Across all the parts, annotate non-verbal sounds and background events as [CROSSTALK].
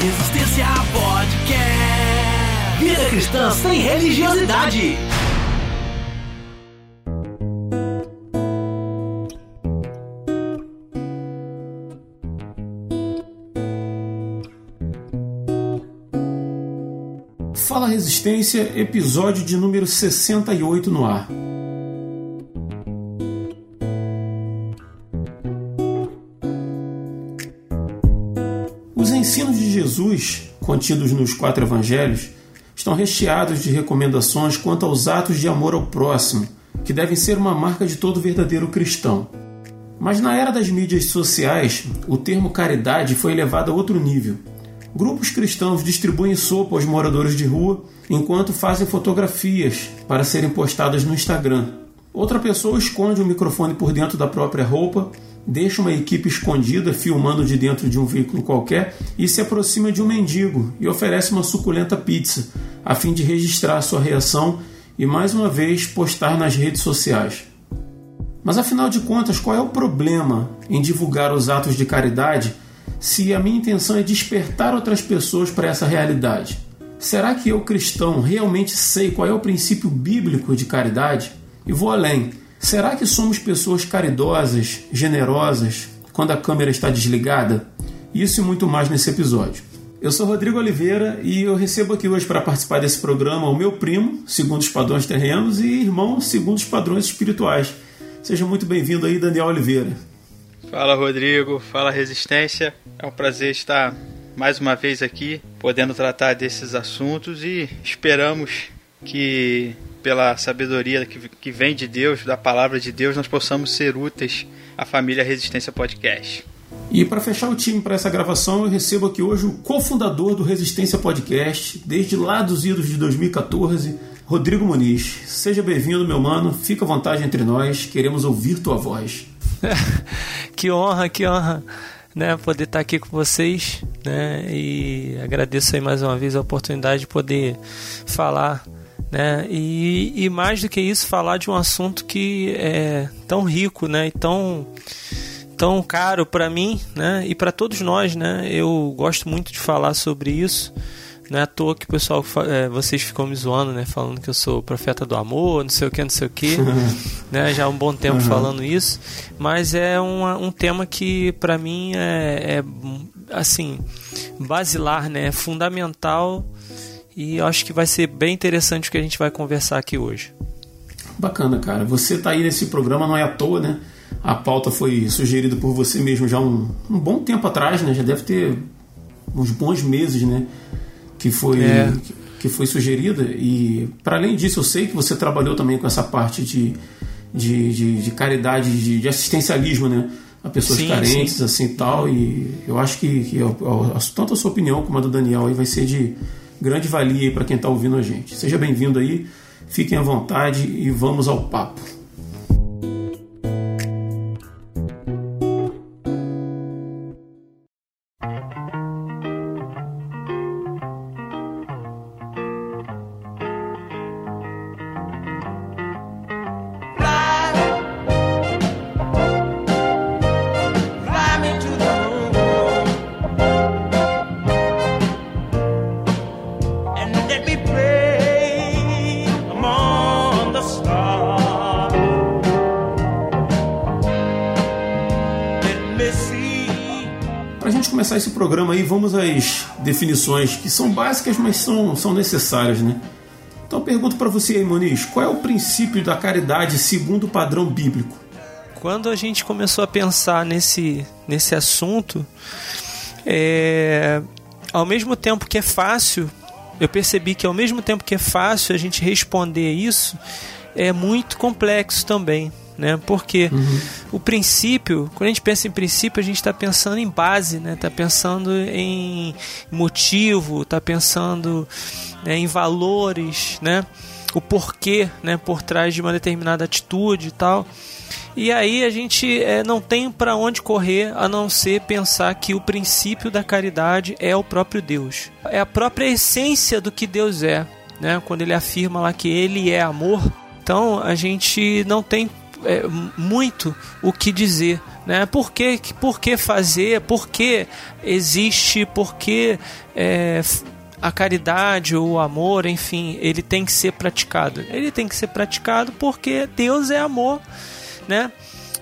Resistência Podcast. Vida cristã sem religiosidade. Fala Resistência, episódio de número 68 no ar. Jesus, contidos nos quatro evangelhos, estão recheados de recomendações quanto aos atos de amor ao próximo, que devem ser uma marca de todo verdadeiro cristão. Mas na era das mídias sociais, o termo caridade foi elevado a outro nível Grupos cristãos distribuem sopa aos moradores de rua enquanto fazem fotografias para serem postadas no Instagram. Outra pessoa esconde o microfone por dentro da própria roupa, deixa uma equipe escondida filmando de dentro de um veículo qualquer e se aproxima de um mendigo e oferece uma suculenta pizza, a fim de registrar sua reação e mais uma vez postar nas redes sociais. Mas afinal de contas, qual é o problema em divulgar os atos de caridade? se a minha intenção é despertar outras pessoas para essa realidade? Será que eu, cristão, realmente sei qual é o princípio bíblico de caridade? E vou além. Será que somos pessoas caridosas, generosas, quando a câmera está desligada? Isso e muito mais nesse episódio. Eu sou Rodrigo Oliveira e eu recebo aqui hoje para participar desse programa o meu primo, segundo os padrões terrenos, e irmão, segundo os padrões espirituais. Seja muito bem-vindo aí, Daniel Oliveira. Fala Rodrigo, fala Resistência. É um prazer estar mais uma vez aqui, podendo tratar desses assuntos e esperamos que, pela sabedoria que vem de Deus, da palavra de Deus, nós possamos ser úteis à família Resistência Podcast. E para fechar o time para essa gravação, eu recebo aqui hoje o cofundador do Resistência Podcast, desde lá dos idos de 2014, Rodrigo Muniz. Seja bem-vindo, meu mano. Fica à vontade entre nós, queremos ouvir tua voz. [LAUGHS] que honra, que honra, né, poder estar aqui com vocês, né, e agradeço aí mais uma vez a oportunidade de poder falar, né, e, e mais do que isso, falar de um assunto que é tão rico, né, e tão tão caro para mim, né, e para todos nós, né, eu gosto muito de falar sobre isso, não é à toa que o pessoal, é, vocês ficam me zoando, né? Falando que eu sou profeta do amor, não sei o que, não sei o que. [LAUGHS] né? Já há um bom tempo uhum. falando isso. Mas é um, um tema que, para mim, é, é, assim, basilar, né? É fundamental. E acho que vai ser bem interessante o que a gente vai conversar aqui hoje. Bacana, cara. Você tá aí nesse programa, não é à toa, né? A pauta foi sugerida por você mesmo já um, um bom tempo atrás, né? Já deve ter uns bons meses, né? que foi, é. que foi sugerida. E, para além disso, eu sei que você trabalhou também com essa parte de, de, de, de caridade, de, de, assistencialismo, né? A pessoas sim, carentes, sim. assim tal. E eu acho que, que eu, eu, tanto a sua opinião como a do Daniel aí vai ser de grande valia para quem está ouvindo a gente. Seja bem-vindo aí, fiquem à vontade e vamos ao papo. Programa aí, vamos às definições que são básicas, mas são, são necessárias, né? Então pergunto para você aí, Moniz, qual é o princípio da caridade segundo o padrão bíblico? Quando a gente começou a pensar nesse, nesse assunto, é, ao mesmo tempo que é fácil, eu percebi que ao mesmo tempo que é fácil a gente responder isso, é muito complexo também né? Porque uhum. o princípio, quando a gente pensa em princípio, a gente está pensando em base, né? Está pensando em motivo, está pensando né, em valores, né? O porquê, né? Por trás de uma determinada atitude e tal. E aí a gente é, não tem para onde correr a não ser pensar que o princípio da caridade é o próprio Deus. É a própria essência do que Deus é. Né? Quando ele afirma lá que ele é amor, então a gente não tem é, muito o que dizer. Né? Por, que, por que fazer? Por que existe? Por que é, a caridade ou o amor, enfim, ele tem que ser praticado? Ele tem que ser praticado porque Deus é amor. Né?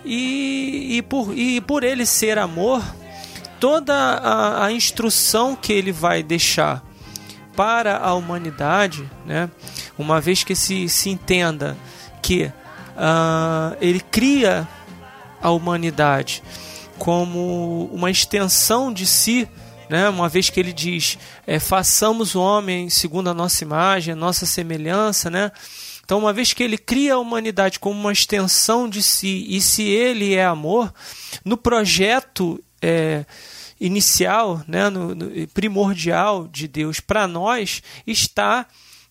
E, e, por, e por ele ser amor, toda a, a instrução que ele vai deixar para a humanidade, né? uma vez que se, se entenda que uh, ele cria a humanidade como uma extensão de si, né? uma vez que ele diz: é, façamos o homem segundo a nossa imagem, a nossa semelhança. Né? Então, uma vez que ele cria a humanidade como uma extensão de si, e se ele é amor, no projeto. É, inicial, né, no, no primordial de Deus para nós está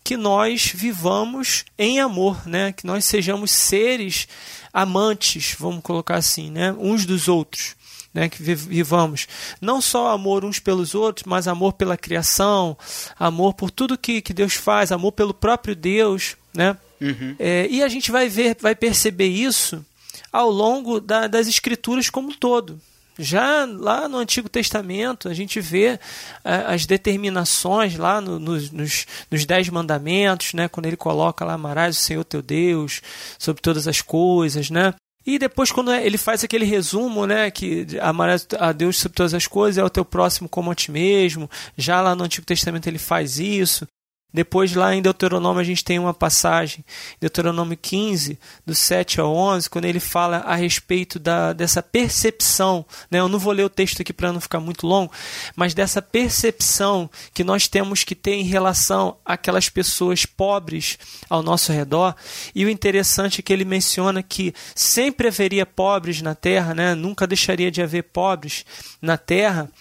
que nós vivamos em amor, né? Que nós sejamos seres amantes, vamos colocar assim, né? Uns dos outros. Né, que vivamos não só amor uns pelos outros, mas amor pela criação, amor por tudo que, que Deus faz, amor pelo próprio Deus, né? Uhum. É, e a gente vai ver, vai perceber isso ao longo da, das escrituras como um todo. Já lá no Antigo Testamento, a gente vê é, as determinações lá no, nos, nos, nos, Dez Mandamentos, né, quando ele coloca lá: amarás o Senhor teu Deus sobre todas as coisas, né? E depois, quando é, ele faz aquele resumo, né, que amarás a Deus sobre todas as coisas, é o teu próximo como a ti mesmo. Já lá no Antigo Testamento ele faz isso. Depois, lá em Deuteronômio, a gente tem uma passagem, Deuteronômio 15, do 7 ao 11, quando ele fala a respeito da, dessa percepção. Né? Eu não vou ler o texto aqui para não ficar muito longo, mas dessa percepção que nós temos que ter em relação àquelas pessoas pobres ao nosso redor. E o interessante é que ele menciona que sempre haveria pobres na terra, né? nunca deixaria de haver pobres na terra.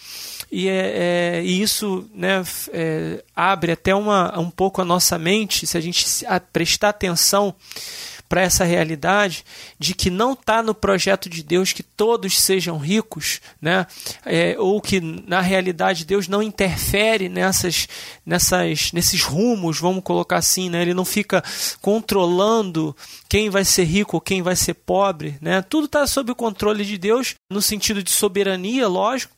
E, é, é, e isso né, é, abre até uma, um pouco a nossa mente, se a gente prestar atenção para essa realidade de que não está no projeto de Deus que todos sejam ricos, né? É, ou que na realidade Deus não interfere nessas, nessas, nesses rumos, vamos colocar assim, né? Ele não fica controlando quem vai ser rico ou quem vai ser pobre, né? Tudo está sob o controle de Deus no sentido de soberania, lógico,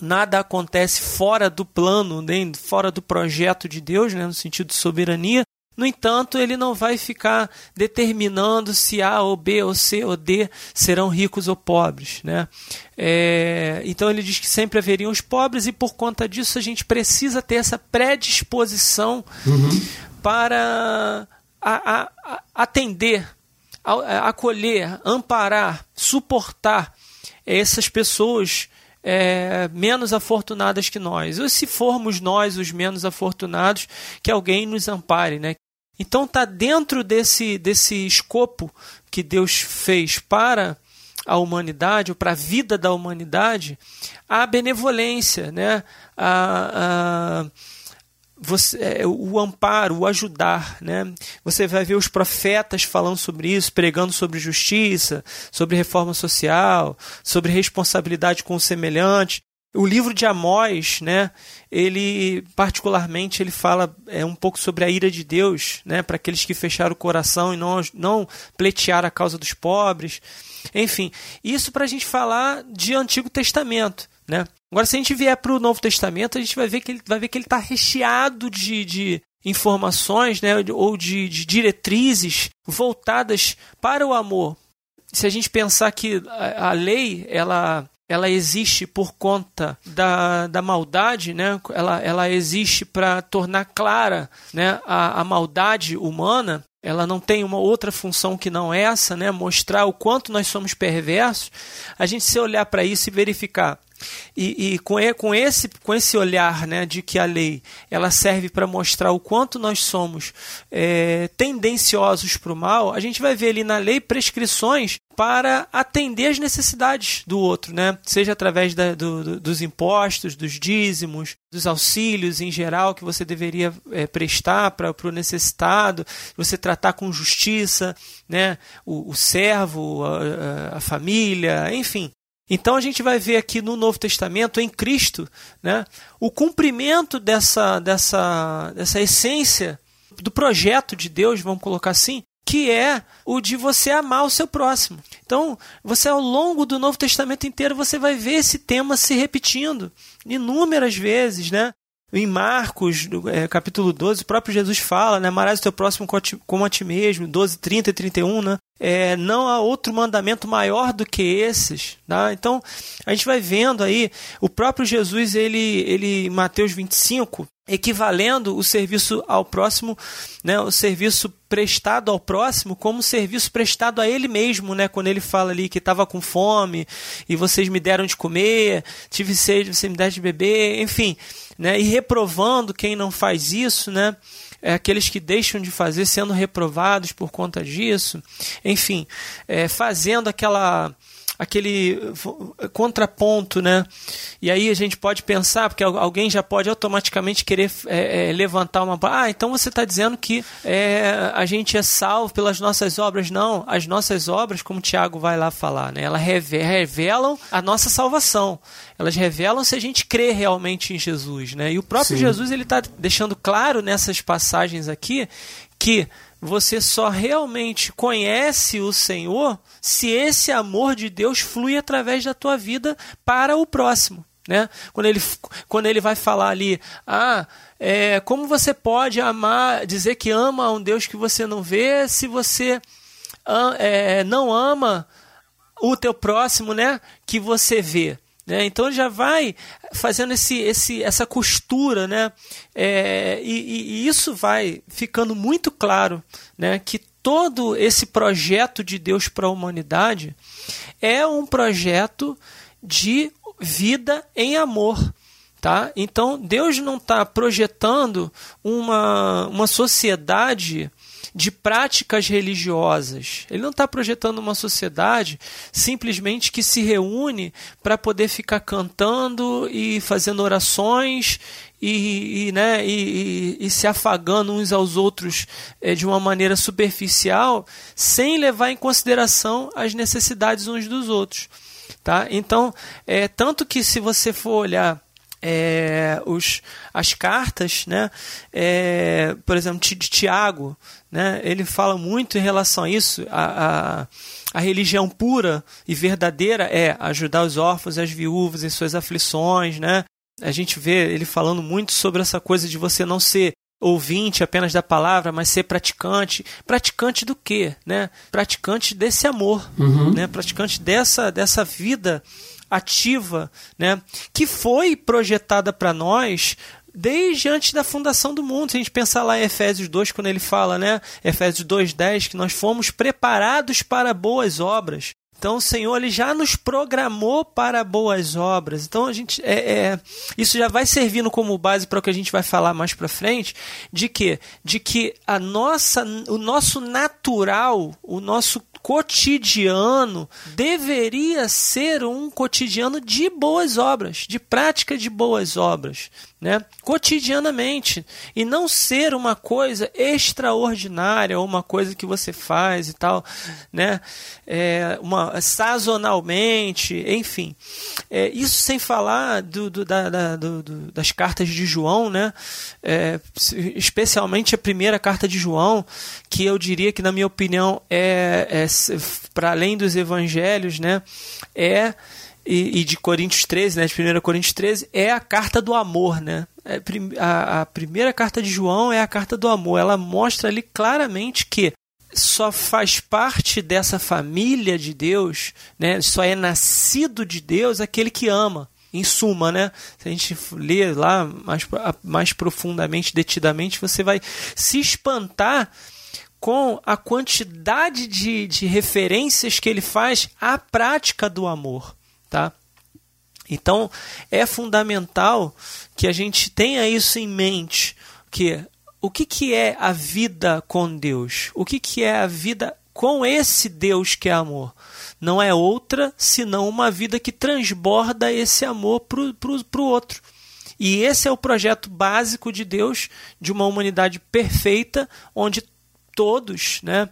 nada acontece fora do plano, nem fora do projeto de Deus, né, no sentido de soberania. No entanto, ele não vai ficar determinando se A ou B ou C ou D serão ricos ou pobres. Né? É, então ele diz que sempre haveriam os pobres, e por conta disso a gente precisa ter essa predisposição uhum. para a, a, a atender, acolher, amparar, suportar essas pessoas é, menos afortunadas que nós. Ou se formos nós os menos afortunados, que alguém nos ampare, né? Então está dentro desse, desse escopo que Deus fez para a humanidade, ou para a vida da humanidade, a benevolência, né? a, a você, é, o amparo, o ajudar. Né? Você vai ver os profetas falando sobre isso, pregando sobre justiça, sobre reforma social, sobre responsabilidade com o semelhante. O livro de Amós, né, ele particularmente ele fala é, um pouco sobre a ira de Deus, né, para aqueles que fecharam o coração e não, não pleitearam a causa dos pobres. Enfim, isso para a gente falar de Antigo Testamento. Né? Agora, se a gente vier para o Novo Testamento, a gente vai ver que ele vai ver que ele está recheado de, de informações, né, ou de, de diretrizes voltadas para o amor. Se a gente pensar que a, a lei ela ela existe por conta da, da maldade, né? ela, ela existe para tornar clara né? a, a maldade humana, ela não tem uma outra função que não essa, né? mostrar o quanto nós somos perversos. A gente se olhar para isso e verificar e, e com, com, esse, com esse olhar né, de que a lei ela serve para mostrar o quanto nós somos é, tendenciosos para o mal, a gente vai ver ali na lei prescrições para atender as necessidades do outro, né? seja através da, do, do, dos impostos, dos dízimos, dos auxílios em geral que você deveria é, prestar para o necessitado, você tratar com justiça né? o, o servo, a, a família, enfim. Então a gente vai ver aqui no Novo Testamento, em Cristo, né, o cumprimento dessa, dessa, dessa essência do projeto de Deus, vamos colocar assim, que é o de você amar o seu próximo. Então, você ao longo do Novo Testamento inteiro você vai ver esse tema se repetindo inúmeras vezes, né? Em Marcos, é, capítulo 12, o próprio Jesus fala, né? Amarás o teu próximo como a ti mesmo, 12, 30 e 31, né? É, não há outro mandamento maior do que esses. Tá? Então, a gente vai vendo aí, o próprio Jesus, ele, ele em Mateus 25, equivalendo o serviço ao próximo, né, o serviço prestado ao próximo como serviço prestado a ele mesmo, né, quando ele fala ali que estava com fome e vocês me deram de comer, tive sede, você me deram de beber, enfim, né, e reprovando quem não faz isso, né, é, aqueles que deixam de fazer sendo reprovados por conta disso, enfim, é, fazendo aquela aquele contraponto, né? E aí a gente pode pensar, porque alguém já pode automaticamente querer é, é, levantar uma. Ah, então você está dizendo que é, a gente é salvo pelas nossas obras? Não, as nossas obras, como o Tiago vai lá falar, né? Elas revelam a nossa salvação. Elas revelam se a gente crê realmente em Jesus, né? E o próprio Sim. Jesus ele está deixando claro nessas passagens aqui que você só realmente conhece o Senhor se esse amor de Deus flui através da tua vida para o próximo. Né? Quando, ele, quando ele vai falar ali, ah, é, como você pode amar, dizer que ama um Deus que você não vê, se você é, não ama o teu próximo, né, que você vê. Né? Então já vai fazendo esse, esse, essa costura, né? É, e, e, isso vai ficando muito claro né? que todo esse projeto de Deus para a humanidade é um projeto de vida em amor. Tá? Então Deus não está projetando uma, uma sociedade de práticas religiosas. Ele não está projetando uma sociedade simplesmente que se reúne para poder ficar cantando e fazendo orações e, e, né, e, e, se afagando uns aos outros é, de uma maneira superficial, sem levar em consideração as necessidades uns dos outros. Tá? Então, é, tanto que se você for olhar é, os, as cartas, né? É, por exemplo, de Tiago, né? ele fala muito em relação a isso. A, a, a, religião pura e verdadeira é ajudar os órfãos e as viúvas em suas aflições. Né? A gente vê ele falando muito sobre essa coisa de você não ser ouvinte apenas da palavra, mas ser praticante. Praticante do quê? Né? Praticante desse amor, uhum. né? praticante dessa, dessa vida ativa, né, que foi projetada para nós desde antes da fundação do mundo. Se a gente pensar lá em Efésios 2, quando ele fala, né, Efésios 2:10, que nós fomos preparados para boas obras. Então o Senhor ele já nos programou para boas obras. Então a gente é, é isso já vai servindo como base para o que a gente vai falar mais para frente, de que de que a nossa o nosso natural, o nosso cotidiano deveria ser um cotidiano de boas obras, de prática de boas obras né, cotidianamente. E não ser uma coisa extraordinária uma coisa que você faz e tal, né, é, uma, sazonalmente, enfim. É, isso sem falar do, do, da, da, do, das cartas de João, né, é, especialmente a primeira carta de João, que eu diria que, na minha opinião, é, é para além dos evangelhos, né, é e, e, de Coríntios 13, né, de 1 Coríntios 13, é a carta do amor, né? É, a, a primeira carta de João é a carta do amor. Ela mostra ali claramente que só faz parte dessa família de Deus, né? Só é nascido de Deus aquele que ama. Em suma, né? Se a gente ler lá mais, mais profundamente, detidamente, você vai se espantar com a quantidade de, de referências que ele faz à prática do amor tá? Então é fundamental que a gente tenha isso em mente, que o que, que é a vida com Deus? O que, que é a vida com esse Deus que é amor? Não é outra senão uma vida que transborda esse amor para o outro. E esse é o projeto básico de Deus, de uma humanidade perfeita, onde todos né,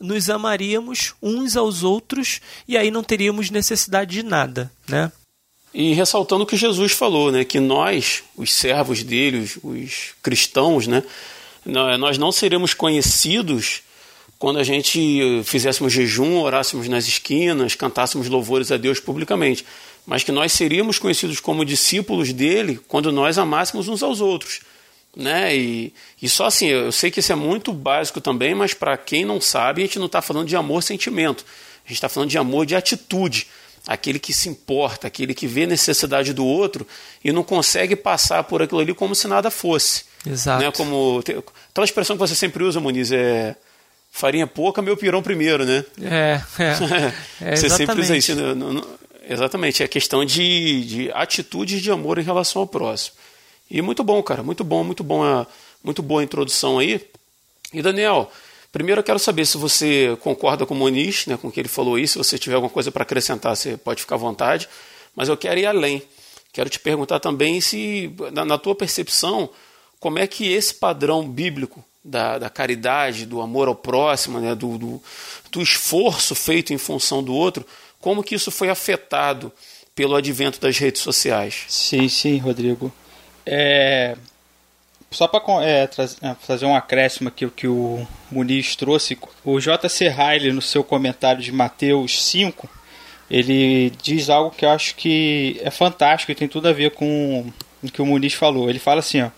nos amaríamos uns aos outros e aí não teríamos necessidade de nada. Né? E ressaltando o que Jesus falou, né, que nós, os servos dele, os, os cristãos, né, nós não seremos conhecidos quando a gente fizéssemos jejum, orássemos nas esquinas, cantássemos louvores a Deus publicamente, mas que nós seríamos conhecidos como discípulos dele quando nós amássemos uns aos outros. Né? E, e só assim, eu sei que isso é muito básico também, mas para quem não sabe, a gente não está falando de amor sentimento, a gente está falando de amor de atitude aquele que se importa, aquele que vê necessidade do outro e não consegue passar por aquilo ali como se nada fosse. Exato. Né? Como, aquela expressão que você sempre usa, Muniz, é farinha pouca, meu pirão primeiro, né? É, é. [LAUGHS] é você sempre usa isso. Né? Exatamente, é questão de, de atitudes de amor em relação ao próximo. E muito bom, cara, muito bom, muito bom, a, muito boa a introdução aí. E Daniel, primeiro eu quero saber se você concorda com o Moniz, né, com o que ele falou aí, se você tiver alguma coisa para acrescentar, você pode ficar à vontade, mas eu quero ir além. Quero te perguntar também se, na, na tua percepção, como é que esse padrão bíblico da, da caridade, do amor ao próximo, né, do, do, do esforço feito em função do outro, como que isso foi afetado pelo advento das redes sociais? Sim, sim, Rodrigo. É, só para é, é, fazer um acréscimo aqui o que o Muniz trouxe, o J.C. Riley, no seu comentário de Mateus 5, ele diz algo que eu acho que é fantástico e tem tudo a ver com o que o Muniz falou. Ele fala assim, ó,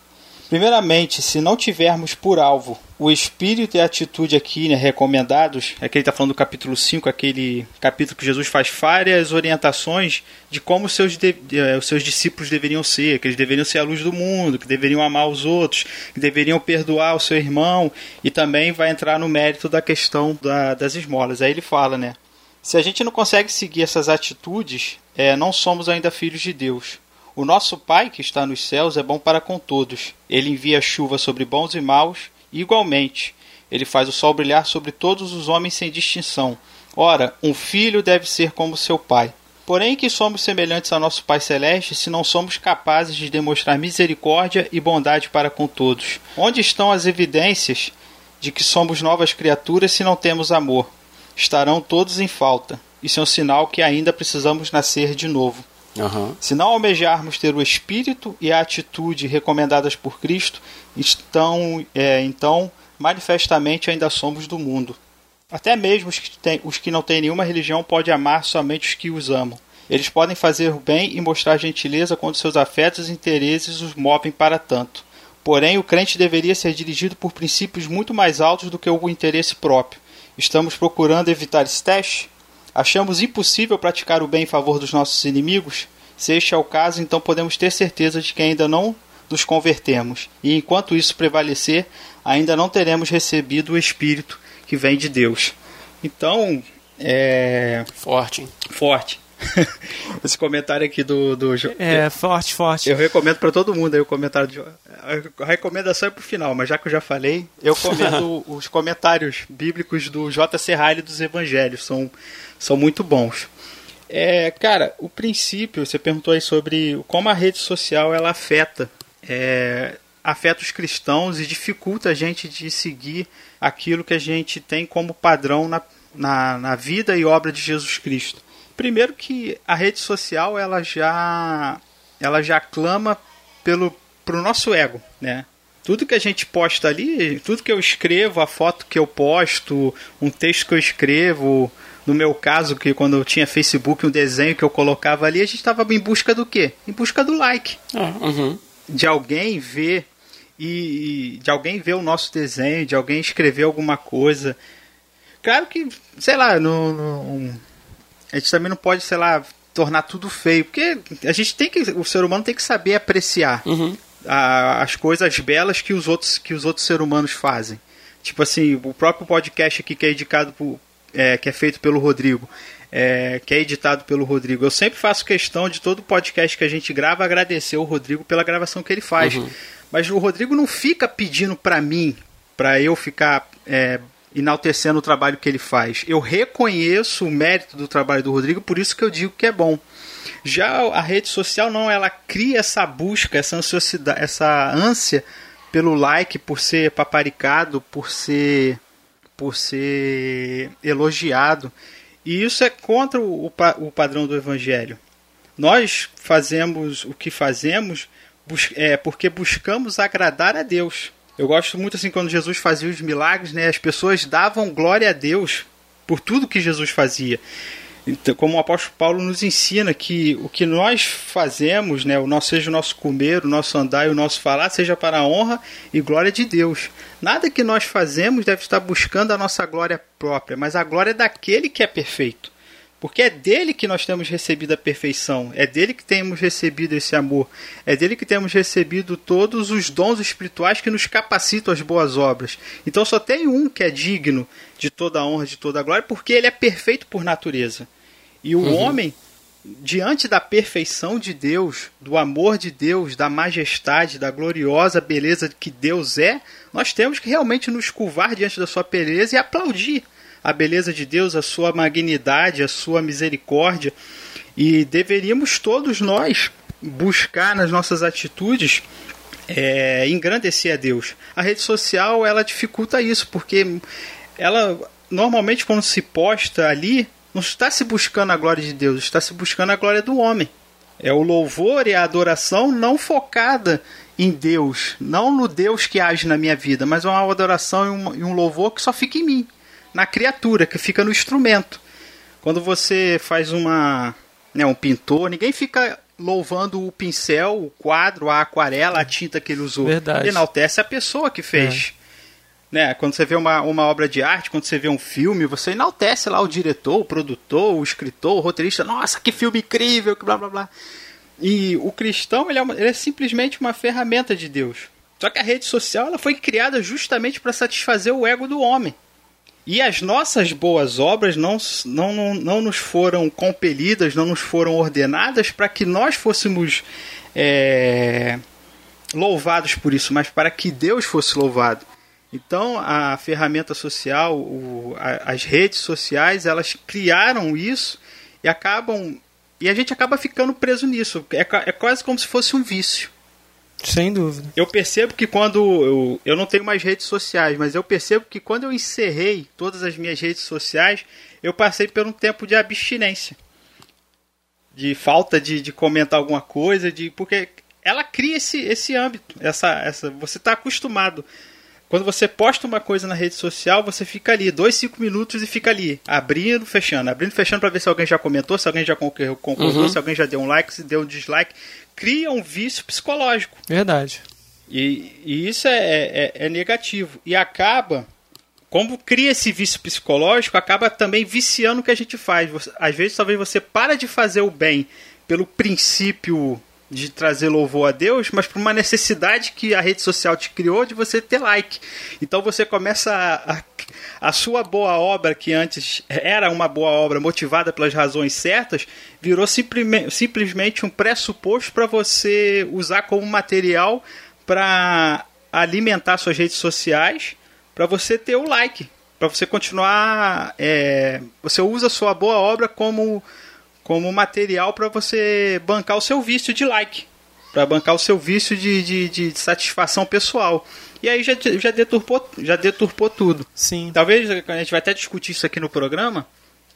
Primeiramente, se não tivermos por alvo o espírito e a atitude aqui né, recomendados, é que ele está falando do capítulo 5, aquele capítulo que Jesus faz várias orientações de como os seus, de, eh, os seus discípulos deveriam ser, que eles deveriam ser a luz do mundo, que deveriam amar os outros, que deveriam perdoar o seu irmão, e também vai entrar no mérito da questão da, das esmolas. Aí ele fala, né? Se a gente não consegue seguir essas atitudes, é, não somos ainda filhos de Deus. O nosso Pai que está nos céus é bom para com todos. Ele envia chuva sobre bons e maus, igualmente, ele faz o sol brilhar sobre todos os homens sem distinção. Ora, um filho deve ser como seu pai. Porém, que somos semelhantes ao nosso Pai Celeste se não somos capazes de demonstrar misericórdia e bondade para com todos? Onde estão as evidências de que somos novas criaturas se não temos amor? Estarão todos em falta. Isso é um sinal que ainda precisamos nascer de novo. Uhum. Se não almejarmos ter o espírito e a atitude recomendadas por Cristo, estão, é, então manifestamente ainda somos do mundo. Até mesmo os que, tem, os que não têm nenhuma religião podem amar somente os que os amam. Eles podem fazer o bem e mostrar gentileza quando seus afetos e interesses os movem para tanto. Porém, o crente deveria ser dirigido por princípios muito mais altos do que o interesse próprio. Estamos procurando evitar esse teste? Achamos impossível praticar o bem em favor dos nossos inimigos? Se este é o caso, então podemos ter certeza de que ainda não nos convertemos, e enquanto isso prevalecer, ainda não teremos recebido o Espírito que vem de Deus. Então, é. Forte. Forte. [LAUGHS] Esse comentário aqui do. do é, forte, forte. Eu recomendo para todo mundo aí o comentário. De, a recomendação é pro final, mas já que eu já falei, eu comento [LAUGHS] os comentários bíblicos do J.C. Riley dos Evangelhos. São são muito bons. É, cara, o princípio, você perguntou aí sobre como a rede social ela afeta, é, afeta os cristãos e dificulta a gente de seguir aquilo que a gente tem como padrão na, na, na vida e obra de Jesus Cristo. Primeiro que a rede social ela já ela já clama pelo pro nosso ego, né? Tudo que a gente posta ali, tudo que eu escrevo, a foto que eu posto, um texto que eu escrevo, no meu caso, que quando eu tinha Facebook, um desenho que eu colocava ali, a gente estava em busca do quê? Em busca do like. Ah, uhum. De alguém ver e, de alguém ver o nosso desenho, de alguém escrever alguma coisa. Claro que, sei lá, no, no, a gente também não pode, sei lá, tornar tudo feio, porque a gente tem que, o ser humano tem que saber apreciar uhum. a, as coisas belas que os outros que os outros seres humanos fazem. Tipo assim, o próprio podcast aqui que é indicado por, é, que é feito pelo Rodrigo, é, que é editado pelo Rodrigo. Eu sempre faço questão de todo podcast que a gente grava agradecer o Rodrigo pela gravação que ele faz. Uhum. Mas o Rodrigo não fica pedindo para mim, para eu ficar é, enaltecendo o trabalho que ele faz. Eu reconheço o mérito do trabalho do Rodrigo, por isso que eu digo que é bom. Já a rede social não, ela cria essa busca, essa ansiosidade, essa ânsia pelo like, por ser paparicado, por ser por ser elogiado. E isso é contra o, o padrão do Evangelho. Nós fazemos o que fazemos é, porque buscamos agradar a Deus. Eu gosto muito assim quando Jesus fazia os milagres, né? As pessoas davam glória a Deus por tudo que Jesus fazia. Então, como o apóstolo Paulo nos ensina que o que nós fazemos, né, o nosso, seja o nosso comer, o nosso andar e o nosso falar, seja para a honra e glória de Deus. Nada que nós fazemos deve estar buscando a nossa glória própria, mas a glória daquele que é perfeito. Porque é dele que nós temos recebido a perfeição, é dele que temos recebido esse amor, é dele que temos recebido todos os dons espirituais que nos capacitam às boas obras. Então só tem um que é digno de toda a honra, de toda a glória, porque ele é perfeito por natureza. E o uhum. homem, diante da perfeição de Deus, do amor de Deus, da majestade, da gloriosa beleza que Deus é, nós temos que realmente nos curvar diante da sua beleza e aplaudir a beleza de Deus, a sua magnidade, a sua misericórdia. E deveríamos todos nós buscar nas nossas atitudes é, engrandecer a Deus. A rede social ela dificulta isso, porque ela normalmente quando se posta ali, não está se buscando a glória de Deus, está se buscando a glória do homem. É o louvor e a adoração não focada em Deus, não no Deus que age na minha vida, mas uma adoração e um, e um louvor que só fica em mim na criatura, que fica no instrumento. Quando você faz uma, né, um pintor, ninguém fica louvando o pincel, o quadro, a aquarela, a tinta que ele usou. Verdade. Ele enaltece a pessoa que fez. É. Né? Quando você vê uma, uma obra de arte, quando você vê um filme, você enaltece lá o diretor, o produtor, o escritor, o roteirista. Nossa, que filme incrível, que blá blá blá. E o cristão ele é, uma, ele é simplesmente uma ferramenta de Deus. Só que a rede social ela foi criada justamente para satisfazer o ego do homem. E as nossas boas obras não, não, não, não nos foram compelidas, não nos foram ordenadas para que nós fôssemos é, louvados por isso, mas para que Deus fosse louvado. Então a ferramenta social, o, a, as redes sociais, elas criaram isso e acabam. E a gente acaba ficando preso nisso. É, é quase como se fosse um vício. Sem dúvida. Eu percebo que quando eu, eu não tenho mais redes sociais, mas eu percebo que quando eu encerrei todas as minhas redes sociais, eu passei por um tempo de abstinência. De falta de, de comentar alguma coisa, de porque ela cria esse, esse âmbito. Essa, essa, você está acostumado. Quando você posta uma coisa na rede social, você fica ali, dois, cinco minutos e fica ali, abrindo, fechando, abrindo, fechando para ver se alguém já comentou, se alguém já concordou, uhum. se alguém já deu um like, se deu um dislike cria um vício psicológico. Verdade. E, e isso é, é, é, negativo. E acaba, como cria esse vício psicológico, acaba também viciando o que a gente faz. Às vezes, talvez você para de fazer o bem pelo princípio de trazer louvor a Deus, mas por uma necessidade que a rede social te criou de você ter like. Então você começa a, a, a, sua boa obra, que antes era uma boa obra motivada pelas razões certas, virou simplesmente, simplesmente um pressuposto para você usar como material para alimentar suas redes sociais, para você ter o like, para você continuar. É, você usa a sua boa obra como como material para você bancar o seu vício de like, para bancar o seu vício de, de, de, satisfação pessoal. E aí já, já, deturpou, já deturpou tudo. Sim. Talvez a gente vai até discutir isso aqui no programa,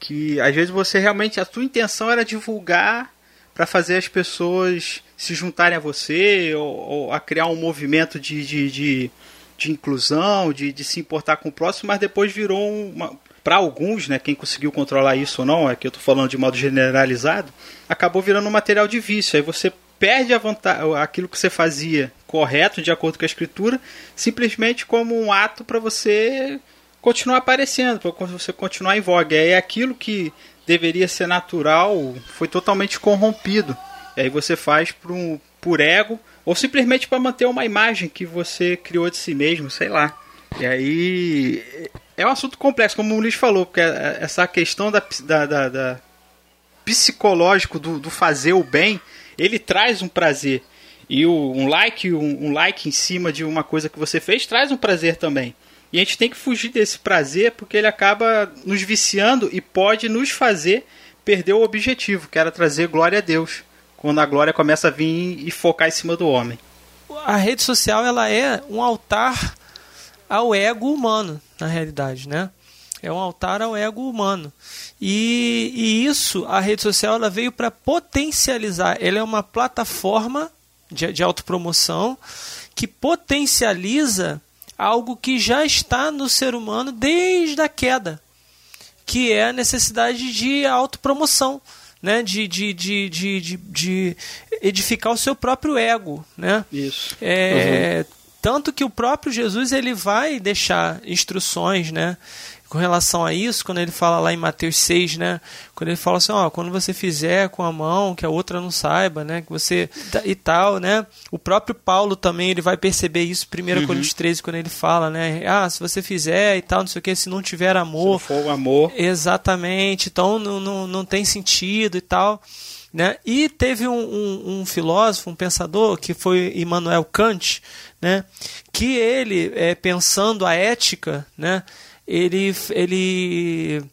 que às vezes você realmente a sua intenção era divulgar para fazer as pessoas se juntarem a você ou, ou a criar um movimento de, de, de, de inclusão, de, de se importar com o próximo, mas depois virou uma, para alguns, né, quem conseguiu controlar isso ou não, é que eu estou falando de modo generalizado, acabou virando um material de vício. Aí você perde a vontade, aquilo que você fazia correto, de acordo com a escritura, simplesmente como um ato para você continuar aparecendo, para você continuar em voga. Aí aquilo que deveria ser natural foi totalmente corrompido. E aí você faz por, um, por ego ou simplesmente para manter uma imagem que você criou de si mesmo, sei lá. E aí é um assunto complexo, como o Luiz falou, porque essa questão da, da, da, da psicológico do, do, fazer o bem, ele traz um prazer. E o, um like, um, um, like em cima de uma coisa que você fez traz um prazer também. E a gente tem que fugir desse prazer porque ele acaba nos viciando e pode nos fazer perder o objetivo, que era trazer glória a Deus. Quando a glória começa a vir e focar em cima do homem. A rede social ela é um altar ao ego humano, na realidade, né? É um altar ao ego humano. E, e isso, a rede social, ela veio para potencializar. Ela é uma plataforma de, de autopromoção que potencializa algo que já está no ser humano desde a queda, que é a necessidade de autopromoção, né? de, de, de, de, de, edificar o seu próprio ego. Né? Isso. É, uhum. Tanto que o próprio Jesus ele vai deixar instruções, né? Com relação a isso, quando ele fala lá em Mateus 6, né? Quando ele fala assim, ó, quando você fizer com a mão, que a outra não saiba, né? Que você e tal, né? O próprio Paulo também, ele vai perceber isso, 1 uhum. Coríntios 13, quando ele fala, né? Ah, se você fizer e tal, não sei o que, se não tiver amor. Se não for o amor. Exatamente, então não, não, não tem sentido e tal. Né? E teve um, um, um, filósofo, um pensador, que foi Immanuel Kant, né? que ele, é, pensando a ética, né? Ele, ele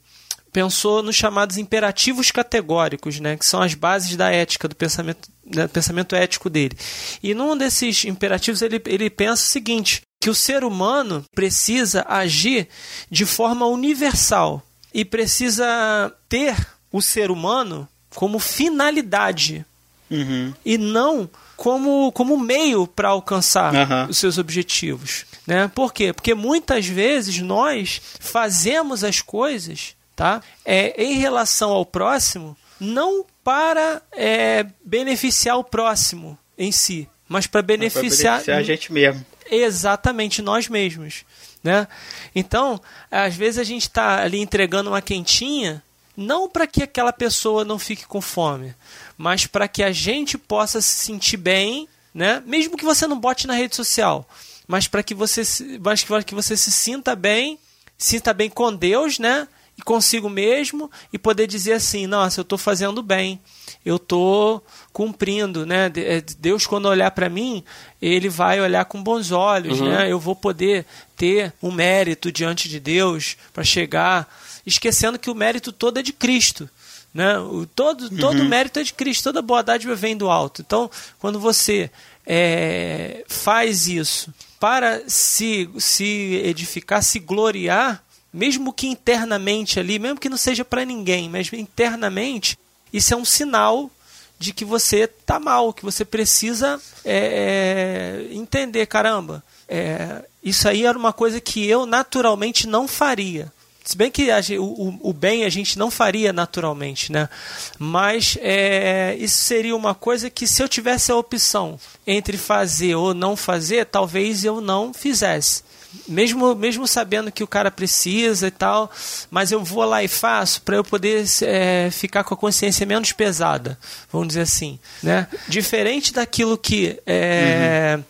pensou nos chamados imperativos categóricos, né, que são as bases da ética, do pensamento, do pensamento ético dele. E num desses imperativos ele, ele pensa o seguinte, que o ser humano precisa agir de forma universal e precisa ter o ser humano como finalidade uhum. e não como, como meio para alcançar uhum. os seus objetivos. Né? Por quê? Porque muitas vezes nós fazemos as coisas tá? é, em relação ao próximo não para é, beneficiar o próximo em si, mas para beneficiar, beneficiar a gente mesmo. Exatamente, nós mesmos. Né? Então, às vezes a gente está ali entregando uma quentinha, não para que aquela pessoa não fique com fome, mas para que a gente possa se sentir bem, né? mesmo que você não bote na rede social mas para que você mas para que você se sinta bem, sinta bem com Deus, né? E consigo mesmo e poder dizer assim, nossa, eu estou fazendo bem, eu estou cumprindo, né? É, Deus quando olhar para mim, ele vai olhar com bons olhos, uhum. né? Eu vou poder ter um mérito diante de Deus para chegar, esquecendo que o mérito todo é de Cristo. Né? O, todo uhum. todo mérito é de Cristo, toda boa dádiva vem do alto. Então, quando você é, faz isso para se, se edificar, se gloriar, mesmo que internamente ali, mesmo que não seja para ninguém, mas internamente, isso é um sinal de que você tá mal, que você precisa é, é, entender, caramba, é, isso aí era uma coisa que eu naturalmente não faria. Se bem que a, o, o bem a gente não faria naturalmente, né? Mas é, isso seria uma coisa que se eu tivesse a opção entre fazer ou não fazer, talvez eu não fizesse. Mesmo, mesmo sabendo que o cara precisa e tal, mas eu vou lá e faço para eu poder é, ficar com a consciência menos pesada, vamos dizer assim, né? Diferente daquilo que é, uhum.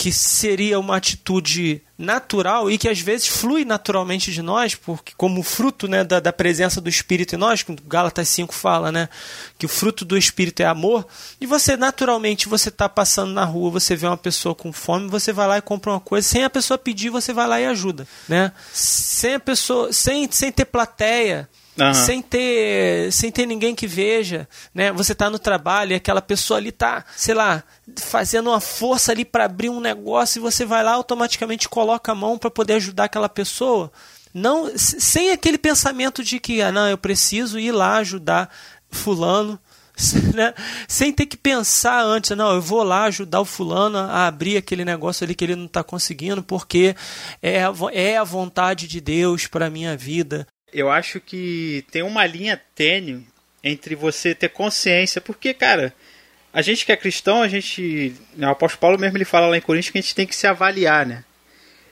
Que seria uma atitude natural e que às vezes flui naturalmente de nós, porque como fruto né, da, da presença do Espírito em nós, como Gálatas 5 fala, né, que o fruto do Espírito é amor, e você naturalmente você está passando na rua, você vê uma pessoa com fome, você vai lá e compra uma coisa, sem a pessoa pedir, você vai lá e ajuda, né? Sem a pessoa, sem, sem ter plateia, Uhum. sem ter sem ter ninguém que veja, né? Você está no trabalho e aquela pessoa ali tá, sei lá, fazendo uma força ali para abrir um negócio e você vai lá automaticamente coloca a mão para poder ajudar aquela pessoa, não sem aquele pensamento de que ah, não, eu preciso ir lá ajudar fulano, [LAUGHS] né? sem ter que pensar antes, não, eu vou lá ajudar o fulano a abrir aquele negócio ali que ele não está conseguindo, porque é a, é a vontade de Deus para minha vida eu acho que tem uma linha tênue entre você ter consciência, porque, cara, a gente que é cristão, a gente. Né, o apóstolo Paulo mesmo ele fala lá em Coríntios que a gente tem que se avaliar, né?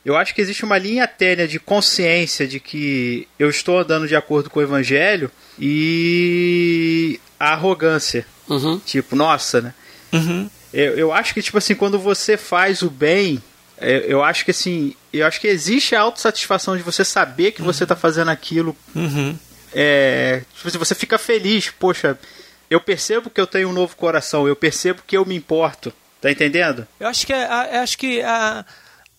Eu acho que existe uma linha tênue de consciência de que eu estou andando de acordo com o evangelho e a arrogância. Uhum. Tipo, nossa, né? Uhum. Eu, eu acho que, tipo assim, quando você faz o bem, eu, é, eu acho que assim, eu acho que existe a autossatisfação de você saber que uhum. você está fazendo aquilo. Uhum. É, tipo assim, você fica feliz, poxa, eu percebo que eu tenho um novo coração, eu percebo que eu me importo. Tá entendendo? Eu acho que, a, eu acho que a,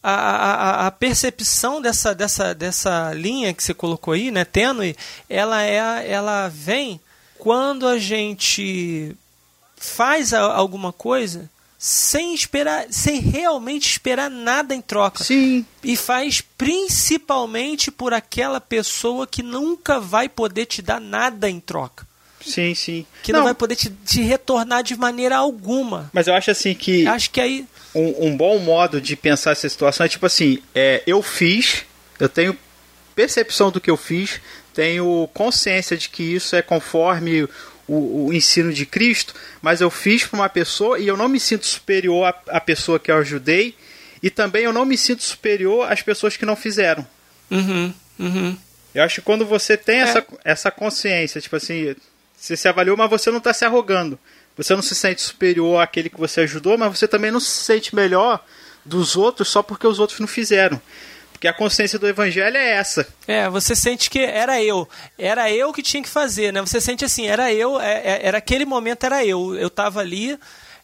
a, a, a, percepção dessa, dessa, dessa linha que você colocou aí, né, tênue, ela, é, ela vem quando a gente faz alguma coisa sem esperar, sem realmente esperar nada em troca. Sim. E faz principalmente por aquela pessoa que nunca vai poder te dar nada em troca. Sim, sim. Que não, não vai poder te, te, retornar de maneira alguma. Mas eu acho assim que. Acho que aí. um, um, bom modo de pensar essa situação é tipo assim: é, eu fiz, eu tenho percepção do que eu fiz, tenho consciência de que isso é conforme o, o ensino de Cristo, mas eu fiz para uma pessoa e eu não me sinto superior à, à, pessoa que eu ajudei, e também eu não me sinto superior às pessoas que não fizeram. Uhum, uhum. Eu acho que quando você tem é. essa, essa consciência, tipo assim, você se avaliou, mas você não está se arrogando. Você não se sente superior àquele que você ajudou, mas você também não se sente melhor dos outros só porque os outros não fizeram. Porque a consciência do evangelho é essa. É, você sente que era eu. Era eu que tinha que fazer, né? Você sente assim, era eu, é, é, era aquele momento, era eu. Eu tava ali,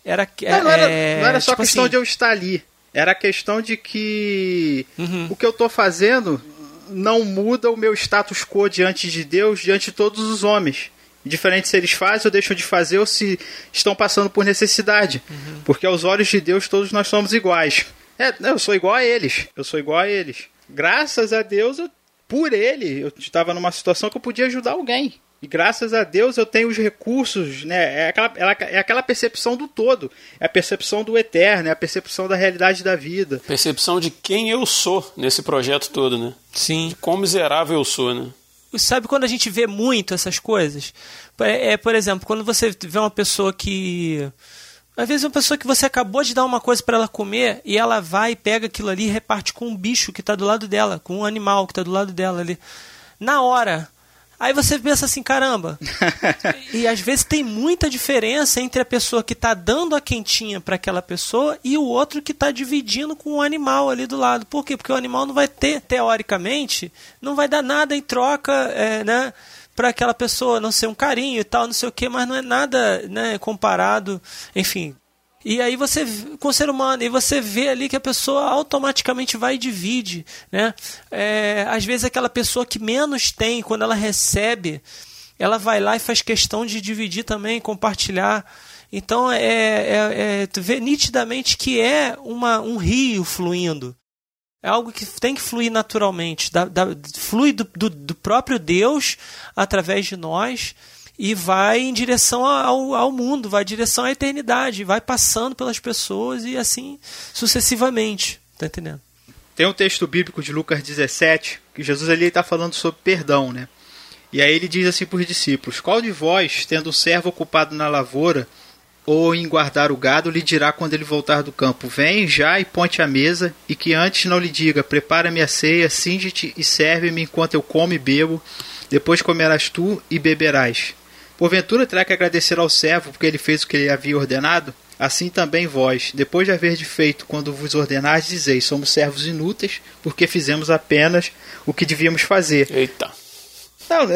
era. Não, não era, é, não era só tipo questão assim... de eu estar ali. Era a questão de que uhum. o que eu tô fazendo não muda o meu status quo diante de Deus, diante de todos os homens. Diferente se eles fazem ou deixam de fazer ou se estão passando por necessidade. Uhum. Porque aos olhos de Deus todos nós somos iguais. É, eu sou igual a eles. Eu sou igual a eles. Graças a Deus, eu, por ele, eu estava numa situação que eu podia ajudar alguém. E graças a Deus eu tenho os recursos, né? É aquela, é aquela percepção do todo. É a percepção do eterno, é a percepção da realidade da vida. Percepção de quem eu sou nesse projeto todo, né? Sim. De quão miserável eu sou, né? Sabe quando a gente vê muito essas coisas? É, é, por exemplo, quando você vê uma pessoa que. Às vezes uma pessoa que você acabou de dar uma coisa para ela comer e ela vai e pega aquilo ali e reparte com um bicho que está do lado dela, com um animal que está do lado dela ali. Na hora, Aí você pensa assim, caramba. [LAUGHS] e às vezes tem muita diferença entre a pessoa que está dando a quentinha para aquela pessoa e o outro que está dividindo com o animal ali do lado. Por quê? Porque o animal não vai ter, teoricamente, não vai dar nada em troca, é, né? Para aquela pessoa não ser um carinho e tal, não sei o que, mas não é nada né, comparado, enfim, e aí você, com o ser humano, e você vê ali que a pessoa automaticamente vai e divide. Né? É, às vezes aquela pessoa que menos tem, quando ela recebe, ela vai lá e faz questão de dividir também, compartilhar. Então é, é, é tu vê nitidamente que é uma, um rio fluindo. É algo que tem que fluir naturalmente. Da, da, flui do, do, do próprio Deus através de nós e vai em direção ao, ao mundo, vai em direção à eternidade, vai passando pelas pessoas e assim sucessivamente. Tá entendendo? Tem um texto bíblico de Lucas 17 que Jesus ali está falando sobre perdão, né? E aí ele diz assim para os discípulos: Qual de vós, tendo um servo ocupado na lavoura ou em guardar o gado, lhe dirá quando ele voltar do campo: Vem já e ponte a mesa, e que antes não lhe diga: Prepara-me a ceia, cinge-te e serve-me enquanto eu como e bebo, depois comerás tu e beberás. Porventura terá que agradecer ao servo porque ele fez o que ele havia ordenado? Assim também vós, depois de haver feito quando vos ordenais, dizeis: somos servos inúteis, porque fizemos apenas o que devíamos fazer. Eita. Não, [LAUGHS]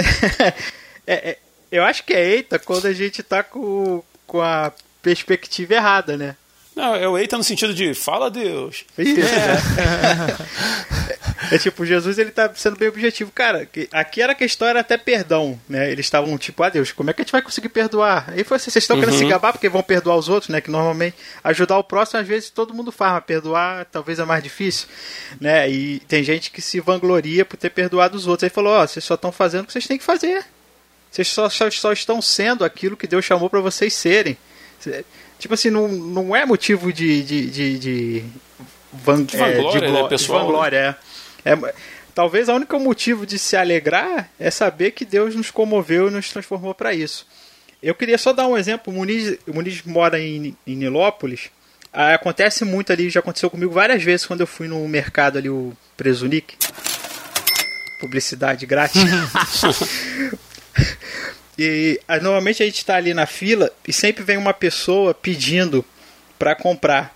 é, é, eu acho que é eita quando a gente tá com, com a perspectiva errada, né? Não, é o eita no sentido de fala Deus. Isso. É. [LAUGHS] é tipo, Jesus ele tá sendo bem objetivo. Cara, aqui era que a história era até perdão, né? Eles estavam tipo, ah Deus, como é que a gente vai conseguir perdoar? Aí foi assim, vocês estão uhum. querendo se gabar porque vão perdoar os outros, né? Que normalmente ajudar o próximo às vezes todo mundo faz, mas perdoar talvez é mais difícil, né? E tem gente que se vangloria por ter perdoado os outros. Aí falou, ó, oh, vocês só estão fazendo o que vocês têm que fazer. Vocês só, só, só estão sendo aquilo que Deus chamou para vocês serem. Tipo assim, não, não é motivo de. de, de, de, van, de vanglória, é, de, né, pessoal, de vanglória é. é. Talvez o único motivo de se alegrar é saber que Deus nos comoveu e nos transformou para isso. Eu queria só dar um exemplo. O Muniz, o Muniz mora em, em Nilópolis. Ah, acontece muito ali, já aconteceu comigo várias vezes quando eu fui no mercado ali, o Presunic. Publicidade grátis. [LAUGHS] [LAUGHS] E normalmente a gente está ali na fila e sempre vem uma pessoa pedindo para comprar,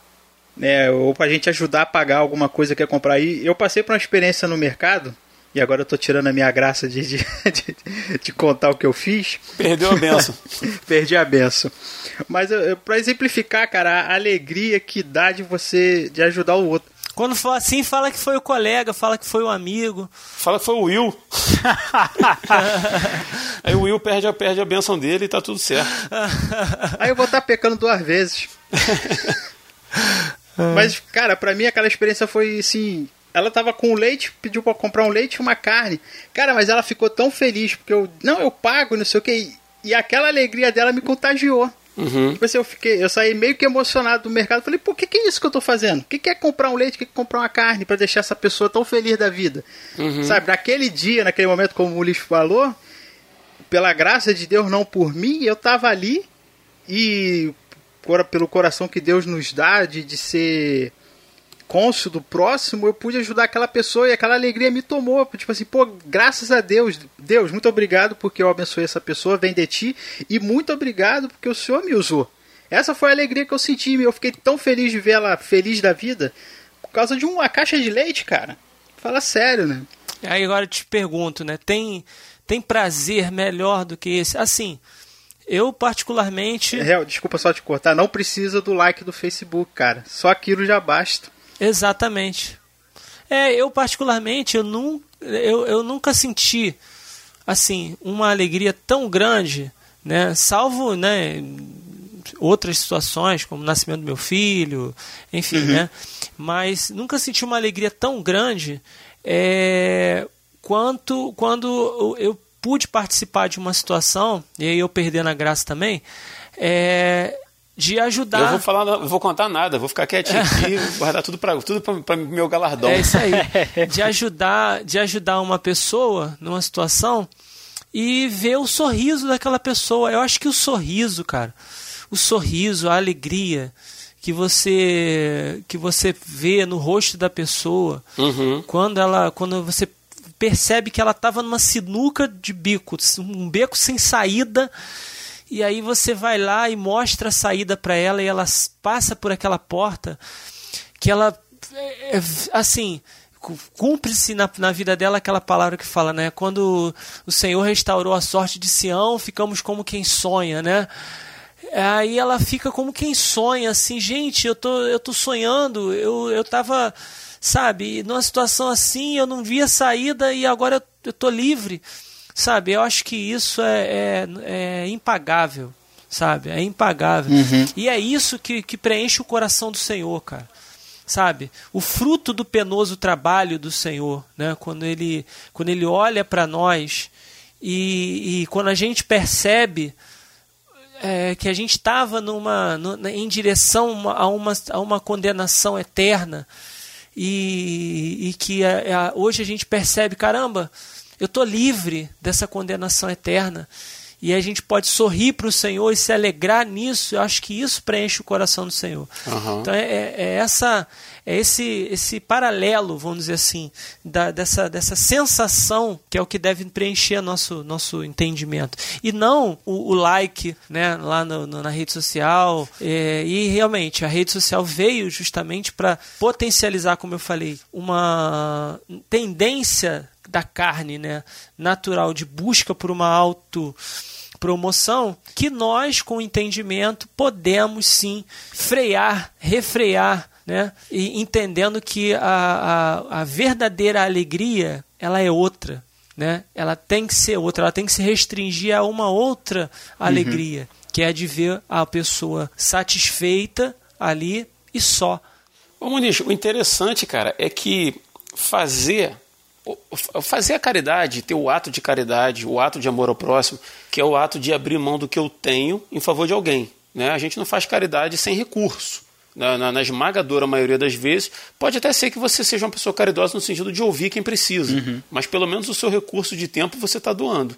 né? Ou para a gente ajudar a pagar alguma coisa que quer comprar. E eu passei por uma experiência no mercado e agora eu tô tirando a minha graça de, de, [LAUGHS] de, de contar o que eu fiz. Perdeu a benção. [LAUGHS] Perdi a benção. Mas para exemplificar, cara, a alegria que dá de você de ajudar o outro. Quando for assim, fala que foi o colega, fala que foi o amigo. Fala que foi o Will. [LAUGHS] Aí o Will perde a, perde a benção dele e tá tudo certo. Aí eu vou estar tá pecando duas vezes. [LAUGHS] Mas, cara, pra mim aquela experiência foi assim. Ela tava com leite, pediu para comprar um leite e uma carne. Cara, mas ela ficou tão feliz, porque eu. Não, eu pago, não sei o que. E aquela alegria dela me contagiou. Uhum. Tipo assim, eu fiquei, eu saí meio que emocionado do mercado. Falei, pô, o que, que é isso que eu tô fazendo? O que, que é comprar um leite? O que, que é comprar uma carne para deixar essa pessoa tão feliz da vida? Uhum. Sabe, naquele dia, naquele momento, como o Ulisses falou, pela graça de Deus, não por mim, eu tava ali e pelo coração que Deus nos dá de, de ser cônsul do próximo, eu pude ajudar aquela pessoa e aquela alegria me tomou. Tipo assim, pô, graças a Deus, Deus, muito obrigado porque eu abençoei essa pessoa, vem de ti, e muito obrigado porque o Senhor me usou. Essa foi a alegria que eu senti, eu fiquei tão feliz de ver ela feliz da vida por causa de uma caixa de leite, cara. Fala sério, né? Aí agora eu te pergunto, né? Tem, tem prazer melhor do que esse? Assim, eu particularmente. É, desculpa só te cortar, não precisa do like do Facebook, cara. Só aquilo já basta. Exatamente. É, eu particularmente, eu, nu, eu, eu nunca senti, assim, uma alegria tão grande, né? Salvo, né, outras situações, como o nascimento do meu filho, enfim, uhum. né? Mas nunca senti uma alegria tão grande é, quanto quando eu pude participar de uma situação, e aí eu perdendo a graça também, é, de ajudar. Eu vou falar, não vou contar nada, vou ficar quietinho aqui, [LAUGHS] guardar tudo para tudo para meu galardão. É isso aí. [LAUGHS] De ajudar, de ajudar uma pessoa numa situação e ver o sorriso daquela pessoa. Eu acho que o sorriso, cara, o sorriso, a alegria que você que você vê no rosto da pessoa uhum. quando ela quando você percebe que ela estava numa sinuca de bico, um beco sem saída e aí você vai lá e mostra a saída para ela e ela passa por aquela porta que ela é, é, assim cumpre-se na, na vida dela aquela palavra que fala, né? Quando o Senhor restaurou a sorte de Sião, ficamos como quem sonha, né? Aí ela fica como quem sonha, assim, gente, eu tô, eu tô sonhando, eu, eu tava, sabe, numa situação assim, eu não via saída e agora eu, eu tô livre. Sabe, eu acho que isso é, é, é impagável, sabe? É impagável. Uhum. E é isso que, que preenche o coração do Senhor, cara. Sabe? O fruto do penoso trabalho do Senhor, né? Quando ele, quando ele olha para nós e, e quando a gente percebe é, que a gente estava numa, numa, em direção a uma, a uma condenação eterna e, e que a, a, hoje a gente percebe, caramba, eu estou livre dessa condenação eterna. E a gente pode sorrir para o Senhor e se alegrar nisso. Eu acho que isso preenche o coração do Senhor. Uhum. Então é, é, é, essa, é esse, esse paralelo, vamos dizer assim, da, dessa, dessa sensação que é o que deve preencher nosso, nosso entendimento. E não o, o like né, lá no, no, na rede social. É, e realmente a rede social veio justamente para potencializar, como eu falei, uma tendência da carne, né, natural de busca por uma auto promoção, que nós com entendimento podemos sim frear, refrear, né, e entendendo que a, a, a verdadeira alegria ela é outra, né? Ela tem que ser outra, ela tem que se restringir a uma outra alegria, uhum. que é a de ver a pessoa satisfeita ali e só. Ô Muniz, o interessante, cara, é que fazer fazer a caridade, ter o ato de caridade, o ato de amor ao próximo, que é o ato de abrir mão do que eu tenho em favor de alguém. Né? A gente não faz caridade sem recurso. Na, na, na, esmagadora maioria das vezes, pode até ser que você seja uma pessoa caridosa no sentido de ouvir quem precisa, uhum. mas pelo menos o seu recurso de tempo você está doando.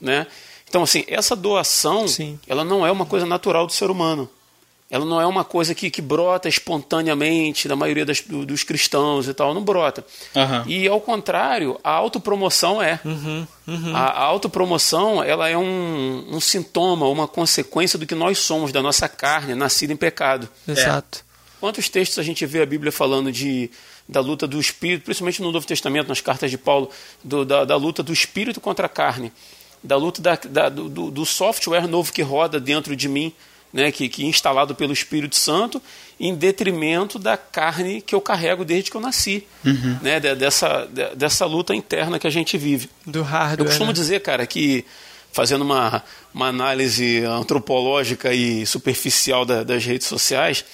Né? Então, assim, essa doação, Sim. ela não é uma coisa natural do ser humano ela não é uma coisa que, que brota espontaneamente da maioria das, do, dos cristãos e tal, não brota. Uhum. E ao contrário, a autopromoção é. Uhum, uhum. A, a autopromoção ela é um, um sintoma, uma consequência do que nós somos, da nossa carne, nascida em pecado. Exato. É. Quantos textos a gente vê a Bíblia falando de, da luta do espírito, principalmente no Novo Testamento, nas cartas de Paulo, do, da, da luta do espírito contra a carne, da luta da, da do, do software novo que roda dentro de mim né, que, que instalado pelo Espírito Santo, em detrimento da carne que eu carrego desde que eu nasci, uhum. né, dessa, dessa luta interna que a gente vive. Do hardware. Eu costumo né? dizer, cara, que fazendo uma, uma análise antropológica e superficial da, das redes sociais,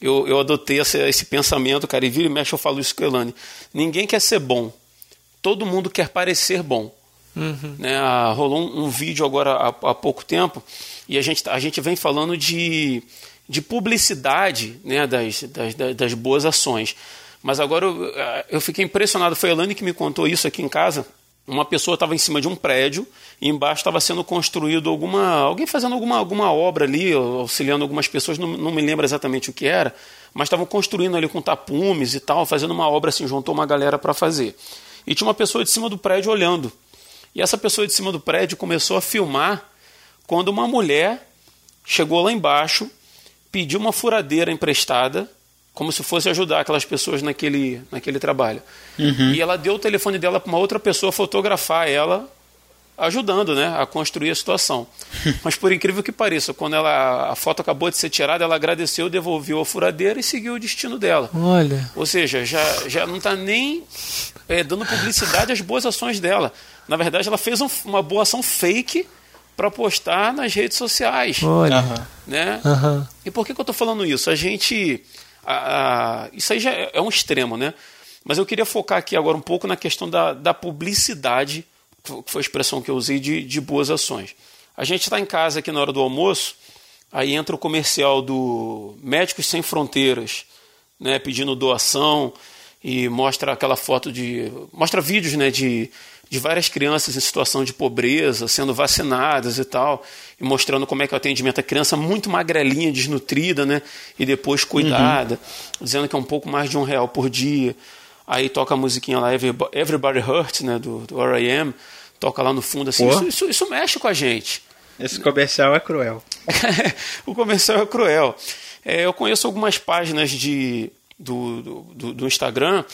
eu, eu adotei esse, esse, pensamento, cara, e vira e mexe eu falo isso com a Elane. Ninguém quer ser bom, todo mundo quer parecer bom. Uhum. Né? Rolou um, um vídeo agora há, há, pouco tempo e a gente, a gente vem falando de, de publicidade né? das, das, das boas ações. Mas agora eu, eu fiquei impressionado. Foi a Elane que me contou isso aqui em casa. Uma pessoa estava em cima de um prédio e embaixo estava sendo construído alguma. alguém fazendo alguma, alguma obra ali, auxiliando algumas pessoas, não, não me lembro exatamente o que era, mas estavam construindo ali com tapumes e tal, fazendo uma obra assim, juntou uma galera para fazer. E tinha uma pessoa de cima do prédio olhando. E essa pessoa de cima do prédio começou a filmar quando uma mulher chegou lá embaixo, pediu uma furadeira emprestada como se fosse ajudar aquelas pessoas naquele, naquele trabalho. Uhum. E ela deu o telefone dela para uma outra pessoa fotografar ela ajudando né, a construir a situação. [LAUGHS] Mas por incrível que pareça, quando ela, a foto acabou de ser tirada, ela agradeceu, devolveu a furadeira e seguiu o destino dela. Olha. Ou seja, já, já não está nem é, dando publicidade às boas ações dela. Na verdade, ela fez um, uma boa ação fake para postar nas redes sociais. Olha. Né? Uhum. E por que, que eu estou falando isso? A gente a, a, isso aí já é, é um extremo, né? Mas eu queria focar aqui agora um pouco na questão da, da publicidade, que foi a expressão que eu usei de, de boas ações. A gente está em casa aqui na hora do almoço, aí entra o comercial do Médicos Sem Fronteiras, né, pedindo doação e mostra aquela foto de. mostra vídeos né, de de várias crianças em situação de pobreza, sendo vacinadas e tal, e mostrando como é que é o atendimento. A criança muito magrelinha, desnutrida, né? E depois cuidada, uhum. dizendo que é um pouco mais de um real por dia. Aí toca a musiquinha lá, Everybody Hurts, né? Do, do R.I.M., toca lá no fundo, assim. Isso, isso, isso mexe com a gente. Esse comercial é cruel. [LAUGHS] o comercial é cruel. É, eu conheço algumas páginas de, do, do, do Instagram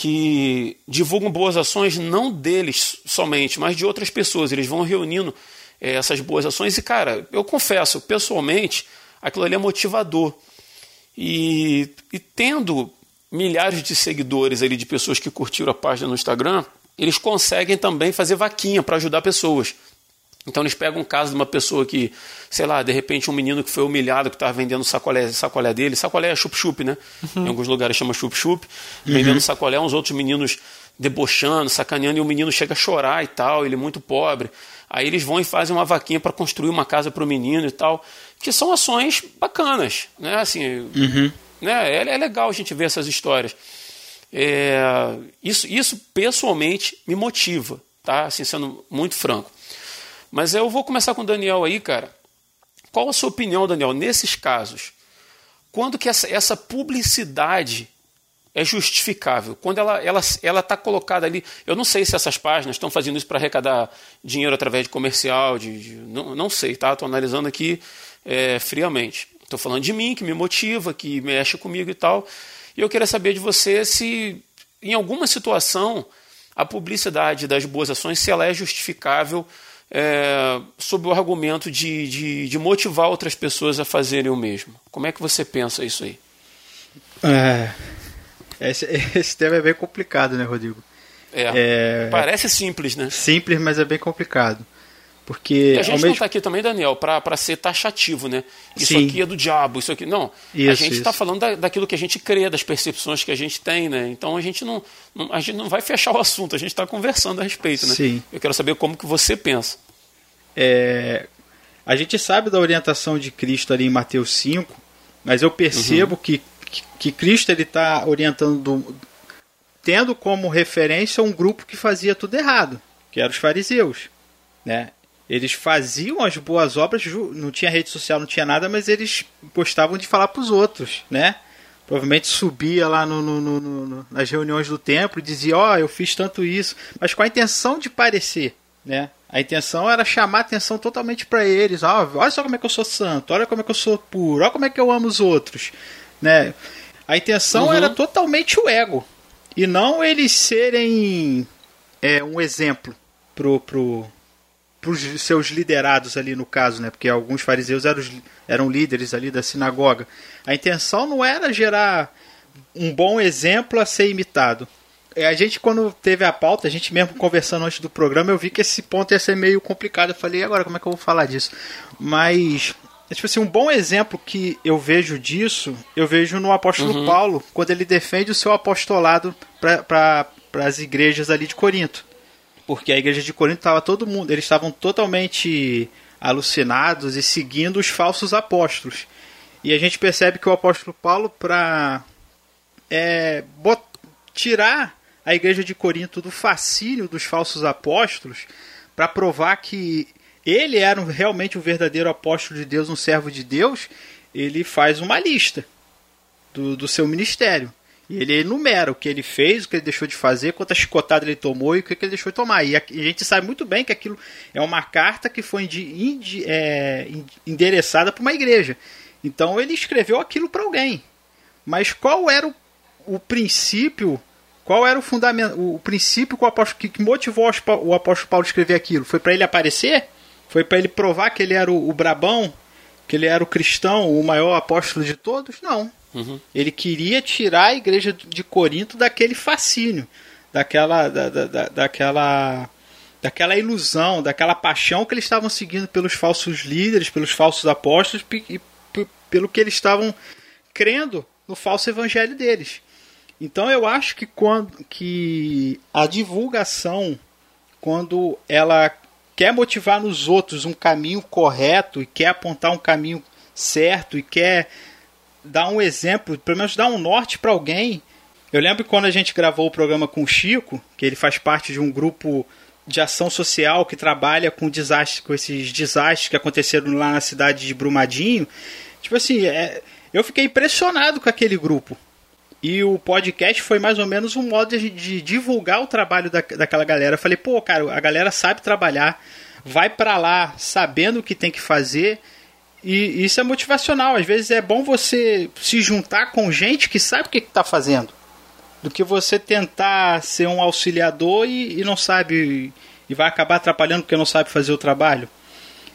que divulgam boas ações não deles somente, mas de outras pessoas. Eles vão reunindo é, essas boas ações e, cara, eu confesso, pessoalmente, aquilo ali é motivador. E, e tendo milhares de seguidores ali, de pessoas que curtiram a página no Instagram, eles conseguem também fazer vaquinha para ajudar pessoas. Então eles pegam um caso de uma pessoa que, sei lá, de repente um menino que foi humilhado, que estava vendendo sacolé, sacolé dele, sacolé é chup-chup, né? Uhum. Em alguns lugares chama chup-chup, uhum. vendendo sacolé, uns outros meninos debochando, sacaneando, e o menino chega a chorar e tal, ele é muito pobre. Aí eles vão e fazem uma vaquinha para construir uma casa para o menino e tal, que são ações bacanas, né? Assim, uhum. né? É, é, legal a gente ver essas histórias. É, isso, isso pessoalmente me motiva, tá? Assim, sendo muito franco. Mas eu vou começar com o Daniel aí, cara. Qual a sua opinião, Daniel, nesses casos? Quando que essa, essa publicidade é justificável? Quando ela está ela, ela tá colocada ali. Eu não sei se essas páginas estão fazendo isso para arrecadar dinheiro através de comercial, de, de não, não sei, tá? Estou analisando aqui é, friamente. Estou falando de mim, que me motiva, que mexe comigo e tal. E eu queria saber de você se, em alguma situação, a publicidade das boas ações, se ela é justificável é, sob o argumento de, de, de, motivar outras pessoas a fazerem o mesmo. Como é que você pensa isso aí? É, esse, esse tema é bem complicado, né, Rodrigo? É, é, parece simples, né? Simples, mas é bem complicado. Porque a gente mesmo... não está aqui também, Daniel, para ser taxativo, né? Isso Sim. aqui é do diabo, isso aqui. Não. Isso, a gente está falando da, daquilo que a gente crê, das percepções que a gente tem, né? Então a gente não, não a gente não vai fechar o assunto, a gente está conversando a respeito, né? Sim. Eu quero saber como que você pensa. É, a gente sabe da orientação de Cristo ali em Mateus 5, mas eu percebo uhum. que, que, Cristo ele está orientando, do, tendo como referência um grupo que fazia tudo errado, que eram os fariseus, né? Eles faziam as boas obras, não tinha rede social, não tinha nada, mas eles gostavam de falar para os outros, né? Provavelmente subia lá no, no, no, nas reuniões do templo e dizia: Ó, oh, eu fiz tanto isso, mas com a intenção de parecer, né? A intenção era chamar atenção totalmente para eles. Ah, olha só como é que eu sou santo, olha como é que eu sou puro, olha como é que eu amo os outros, né? A intenção uhum. era totalmente o ego e não eles serem é, um exemplo pro, pro, para os seus liderados ali no caso, né? Porque alguns fariseus eram, eram líderes ali da sinagoga. A intenção não era gerar um bom exemplo a ser imitado. É, a gente, quando teve a pauta, a gente mesmo conversando antes do programa, eu vi que esse ponto ia ser meio complicado. Eu falei, agora como é que eu vou falar disso? Mas, tipo assim, um bom exemplo que eu vejo disso, eu vejo no apóstolo uhum. Paulo, quando ele defende o seu apostolado para as igrejas ali de Corinto. Porque a igreja de Corinto estava todo mundo, eles estavam totalmente alucinados e seguindo os falsos apóstolos. E a gente percebe que o apóstolo Paulo, para é, tirar a igreja de Corinto do fascínio dos falsos apóstolos, para provar que ele era realmente o verdadeiro apóstolo de Deus, um servo de Deus, ele faz uma lista do, do seu ministério. E ele enumera o que ele fez, o que ele deixou de fazer, quantas chicotadas ele tomou e o que ele deixou de tomar. E a, gente sabe muito bem que aquilo é uma carta que foi é, endereçada para uma igreja. Então ele escreveu aquilo para alguém. Mas qual era o, o princípio qual era o fundamento, o princípio que, o apóstolo, que motivou o apóstolo Paulo a escrever aquilo? Foi para ele aparecer? Foi para ele provar que ele era o, o, brabão? Que ele era o cristão, o maior apóstolo de todos? Não. Uhum. Ele queria tirar a igreja de Corinto daquele fascínio, daquela, da, da, da, daquela, daquela ilusão, daquela paixão que eles estavam seguindo pelos falsos líderes, pelos falsos apóstolos e pelo que eles estavam crendo no falso evangelho deles. Então eu acho que quando que a divulgação, quando ela quer motivar nos outros um caminho correto e quer apontar um caminho certo e quer dar um exemplo, pelo menos dar um norte para alguém. Eu lembro quando a gente gravou o programa com o Chico, que ele faz parte de um grupo de ação social que trabalha com desastres, com esses desastres que aconteceram lá na cidade de Brumadinho. Tipo assim, é, eu fiquei impressionado com aquele grupo. E o podcast foi mais ou menos um modo de, de divulgar o trabalho da, daquela galera. Eu falei, pô, cara, a galera sabe trabalhar, vai para lá sabendo o que tem que fazer. E isso é motivacional. Às vezes é bom você se juntar com gente que sabe o que está fazendo, do que você tentar ser um auxiliador e, e não sabe e vai acabar atrapalhando porque não sabe fazer o trabalho.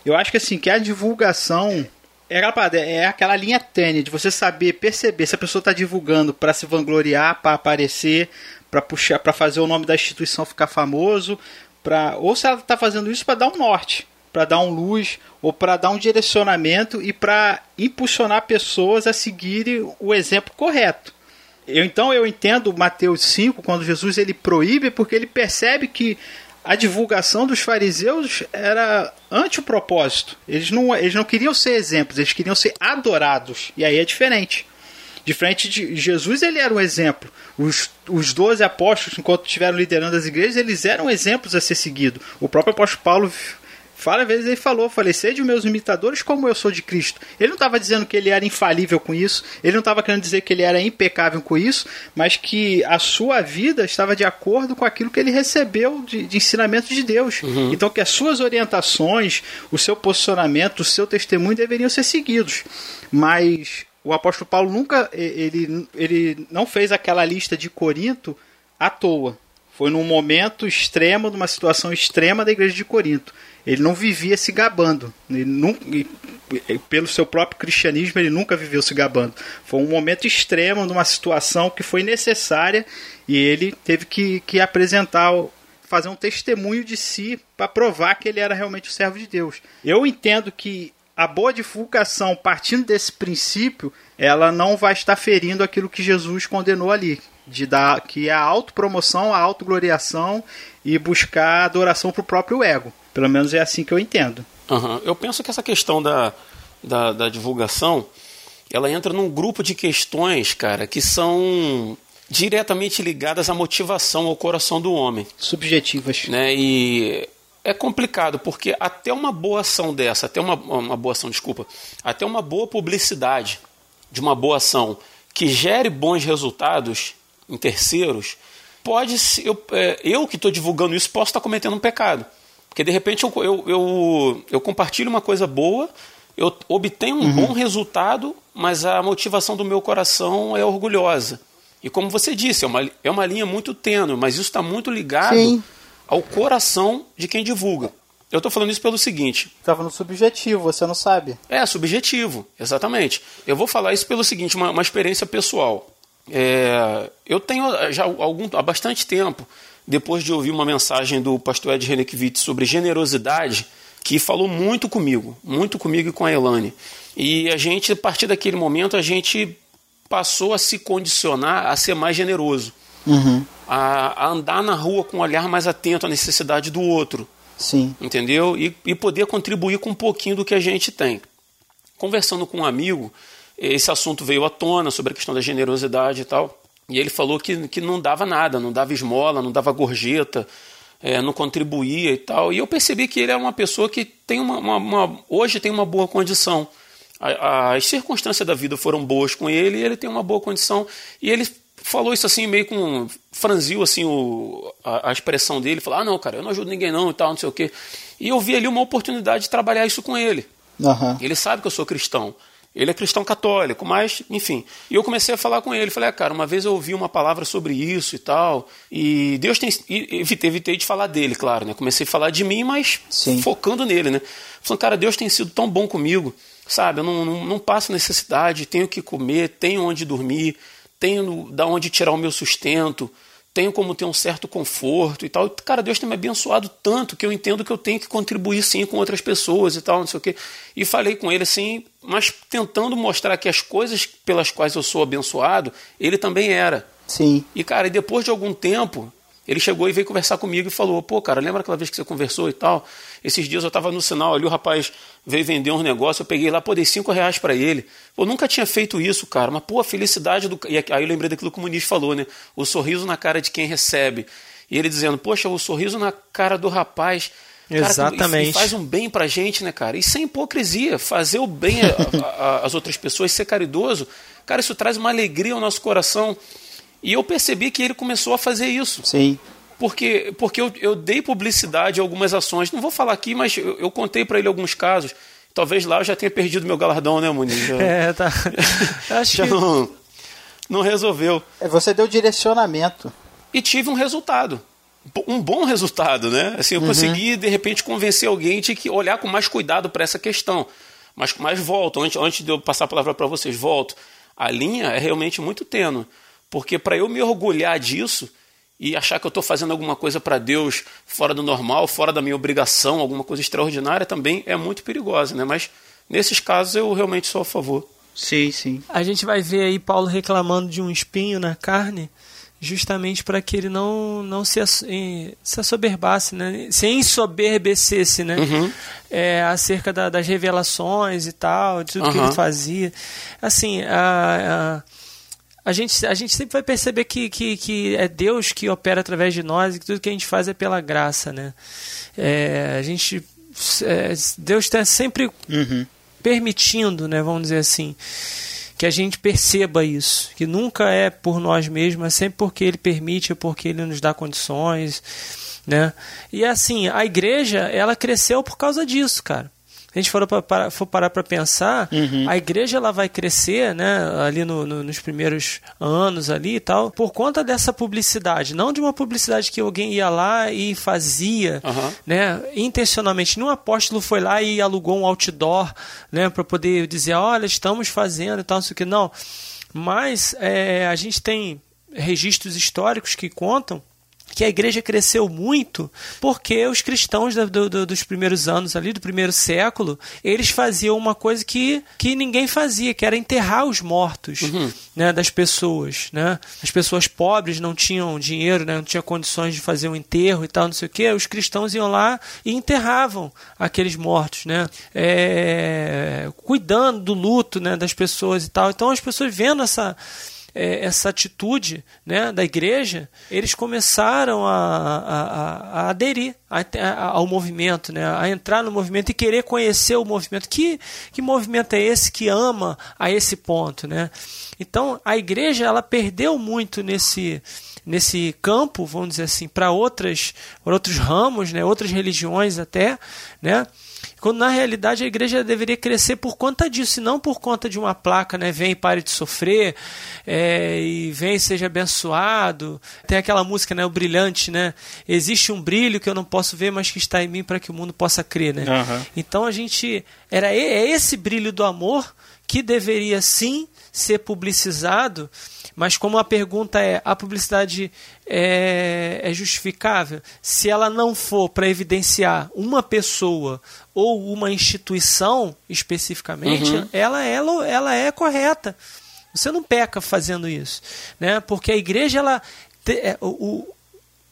Eu acho que assim que a divulgação é aquela, é aquela linha tênue de você saber perceber se a pessoa está divulgando para se vangloriar, para aparecer, para puxar, para fazer o nome da instituição ficar famoso, para ou se ela está fazendo isso para dar um norte, para dar um luz ou para dar um direcionamento e para impulsionar pessoas a seguirem o exemplo correto. Eu, então eu entendo Mateus 5 quando Jesus ele proíbe porque ele percebe que a divulgação dos fariseus era anti o propósito. Eles não, eles não queriam ser exemplos, eles queriam ser adorados. E aí é diferente. Diferente de Jesus, ele era um exemplo. Os, os 12 apóstolos, enquanto estiveram liderando as igrejas, eles eram exemplos a ser seguido. O próprio apóstolo Paulo Várias vezes ele falou, falei, sede meus imitadores como eu sou de Cristo. Ele não estava dizendo que ele era infalível com isso, ele não estava querendo dizer que ele era impecável com isso, mas que a sua vida estava de acordo com aquilo que ele recebeu de, de ensinamento de Deus. Uhum. Então que as suas orientações, o seu posicionamento, o seu testemunho deveriam ser seguidos. Mas o apóstolo Paulo nunca, ele, ele não fez aquela lista de Corinto à toa. Foi num momento extremo, numa situação extrema da igreja de Corinto. Ele não vivia se gabando. Ele nunca, pelo seu próprio cristianismo, ele nunca viveu se gabando. Foi um momento extremo, numa situação que foi necessária e ele teve que, que apresentar, fazer um testemunho de si para provar que ele era realmente o servo de Deus. Eu entendo que a boa divulgação, partindo desse princípio, ela não vai estar ferindo aquilo que Jesus condenou ali, de dar que é a autopromoção, a autogloriação e buscar adoração para o próprio ego. Pelo menos é assim que eu entendo. Uhum. Eu penso que essa questão da, da, da divulgação, ela entra num grupo de questões, cara, que são diretamente ligadas à motivação, ao coração do homem. Subjetivas. Né? E é complicado, porque até uma boa ação dessa, até uma, uma boa ação, desculpa, até uma boa publicidade de uma boa ação que gere bons resultados, em terceiros, pode ser, eu, é, eu que estou divulgando isso posso estar cometendo um pecado. Porque de repente eu, eu, eu, eu compartilho uma coisa boa, eu obtenho um uhum. bom resultado, mas a motivação do meu coração é orgulhosa. E como você disse, é uma, é uma linha muito tênue, mas isso está muito ligado Sim. ao coração de quem divulga. Eu estou falando isso pelo seguinte. Estava no subjetivo, você não sabe. É, subjetivo, exatamente. Eu vou falar isso pelo seguinte, uma, uma experiência pessoal. É, eu tenho já algum, há bastante tempo, depois de ouvir uma mensagem do pastor Ed Renekiewicz sobre generosidade, que falou muito comigo, muito comigo e com a Elane. E a gente, a partir daquele momento, a gente passou a se condicionar a ser mais generoso. Uhum. A, a, andar na rua com um olhar mais atento à necessidade do outro. Sim. Entendeu? E, e poder contribuir com um pouquinho do que a gente tem. Conversando com um amigo, esse assunto veio à tona sobre a questão da generosidade e tal. E ele falou que, que não dava nada, não dava esmola, não dava gorjeta, é, não contribuía e tal. E eu percebi que ele é uma pessoa que tem uma, uma, uma hoje tem uma boa condição. as circunstâncias da vida foram boas com ele e ele tem uma boa condição. E ele falou isso assim, meio com. franziu assim o, a, a, expressão dele, falou: ah, não, cara, eu não ajudo ninguém não e tal, não sei o quê. E eu vi ali uma oportunidade de trabalhar isso com ele. Uhum. Ele sabe que eu sou cristão. Ele é cristão católico, mas, enfim. E eu comecei a falar com ele. Falei, ah, cara, uma vez eu ouvi uma palavra sobre isso e tal. E Deus tem. E evitei, evitei de falar dele, claro, né? Comecei a falar de mim, mas Sim. focando nele, né? Falando, cara, Deus tem sido tão bom comigo, sabe? Eu não, não, não passo necessidade, tenho o que comer, tenho onde dormir, tenho da onde tirar o meu sustento tenho como ter um certo conforto e tal. Cara, Deus tem me abençoado tanto que eu entendo que eu tenho que contribuir sim com outras pessoas e tal, não sei o quê. E falei com ele assim, mas tentando mostrar que as coisas pelas quais eu sou abençoado, ele também era. Sim. E cara, e depois de algum tempo, ele chegou e veio conversar comigo e falou: pô, cara, lembra aquela vez que você conversou e tal? Esses dias eu estava no sinal ali, o rapaz veio vender um negócio, eu peguei lá, pô, dei cinco reais para ele. Eu nunca tinha feito isso, cara, mas pô, a felicidade do. E aí eu lembrei daquilo que o Muniz falou, né? O sorriso na cara de quem recebe. E ele dizendo: poxa, o sorriso na cara do rapaz. Cara, Exatamente. E faz um bem pra gente, né, cara? E sem hipocrisia, fazer o bem às outras pessoas, ser caridoso, cara, isso traz uma alegria ao nosso coração. E eu percebi que ele começou a fazer isso. Sim. Porque, porque eu, eu dei publicidade a algumas ações. Não vou falar aqui, mas eu, eu contei para ele alguns casos. Talvez lá eu já tenha perdido meu galardão, né, Muniz? [LAUGHS] É, tá. [LAUGHS] Acho que... não, não resolveu. É, você deu direcionamento. E tive um resultado. Um bom resultado, né? Assim, eu uhum. consegui, de repente, convencer alguém de que olhar com mais cuidado para essa questão. Mas, mas volto, antes, antes de eu passar a palavra para vocês, volto. A linha é realmente muito tênue. Porque para eu me orgulhar disso e achar que eu estou fazendo alguma coisa para Deus fora do normal, fora da minha obrigação, alguma coisa extraordinária, também é muito perigosa, né? Mas nesses casos eu realmente sou a favor. Sim, sim. A gente vai ver aí Paulo reclamando de um espinho na carne, justamente para que ele não, não se, se assoberbasse, né? se ensoberbecesse né? Uhum. É, acerca da, das revelações e tal, de tudo uhum. que ele fazia. Assim, a, a a gente, a gente sempre vai perceber que, que, que é Deus que opera através de nós e que tudo que a gente faz é pela graça, né? É, a gente, é, Deus está sempre uhum. permitindo, né? Vamos dizer assim, que a gente perceba isso, que nunca é por nós mesmos, é sempre porque Ele permite, é porque Ele nos dá condições, né? E assim, a igreja, ela cresceu por causa disso, cara a gente for, para, for parar para pensar, uhum. a igreja ela vai crescer, né, ali no, no, nos primeiros anos ali e tal, por conta dessa publicidade, não de uma publicidade que alguém ia lá e fazia, uhum. né, intencionalmente. Nenhum apóstolo foi lá e alugou um outdoor, né, para poder dizer, olha, estamos fazendo e tal, não sei o que. Não. Mas é, a gente tem registros históricos que contam que a igreja cresceu muito porque os cristãos do, do, dos primeiros anos ali, do primeiro século, eles faziam uma coisa que, que ninguém fazia, que era enterrar os mortos uhum. né, das pessoas. Né? As pessoas pobres não tinham dinheiro, né, não tinham condições de fazer um enterro e tal, não sei o que. Os cristãos iam lá e enterravam aqueles mortos, né? É, cuidando do luto né, das pessoas e tal. Então as pessoas vendo essa é, essa atitude né, da igreja, eles começaram a, a, a aderir ao movimento, né, a entrar no movimento e querer conhecer o movimento. Que, que movimento é esse que ama a esse ponto? Né? Então, a igreja ela perdeu muito nesse nesse campo, vamos dizer assim, para outras outros ramos, né, outras religiões até, né? Quando na realidade a igreja deveria crescer por conta disso, e não por conta de uma placa, né? Vem e pare de sofrer, é, e vem e seja abençoado. Tem aquela música, né? O brilhante, né? Existe um brilho que eu não posso ver, mas que está em mim para que o mundo possa crer, né? Uhum. Então a gente. Era é esse brilho do amor que deveria sim ser publicizado mas como a pergunta é, a publicidade é, é justificável? Se ela não for para evidenciar uma pessoa ou uma instituição especificamente, uhum. ela, é, ela é correta. Você não peca fazendo isso, né? Porque a igreja ela é, o,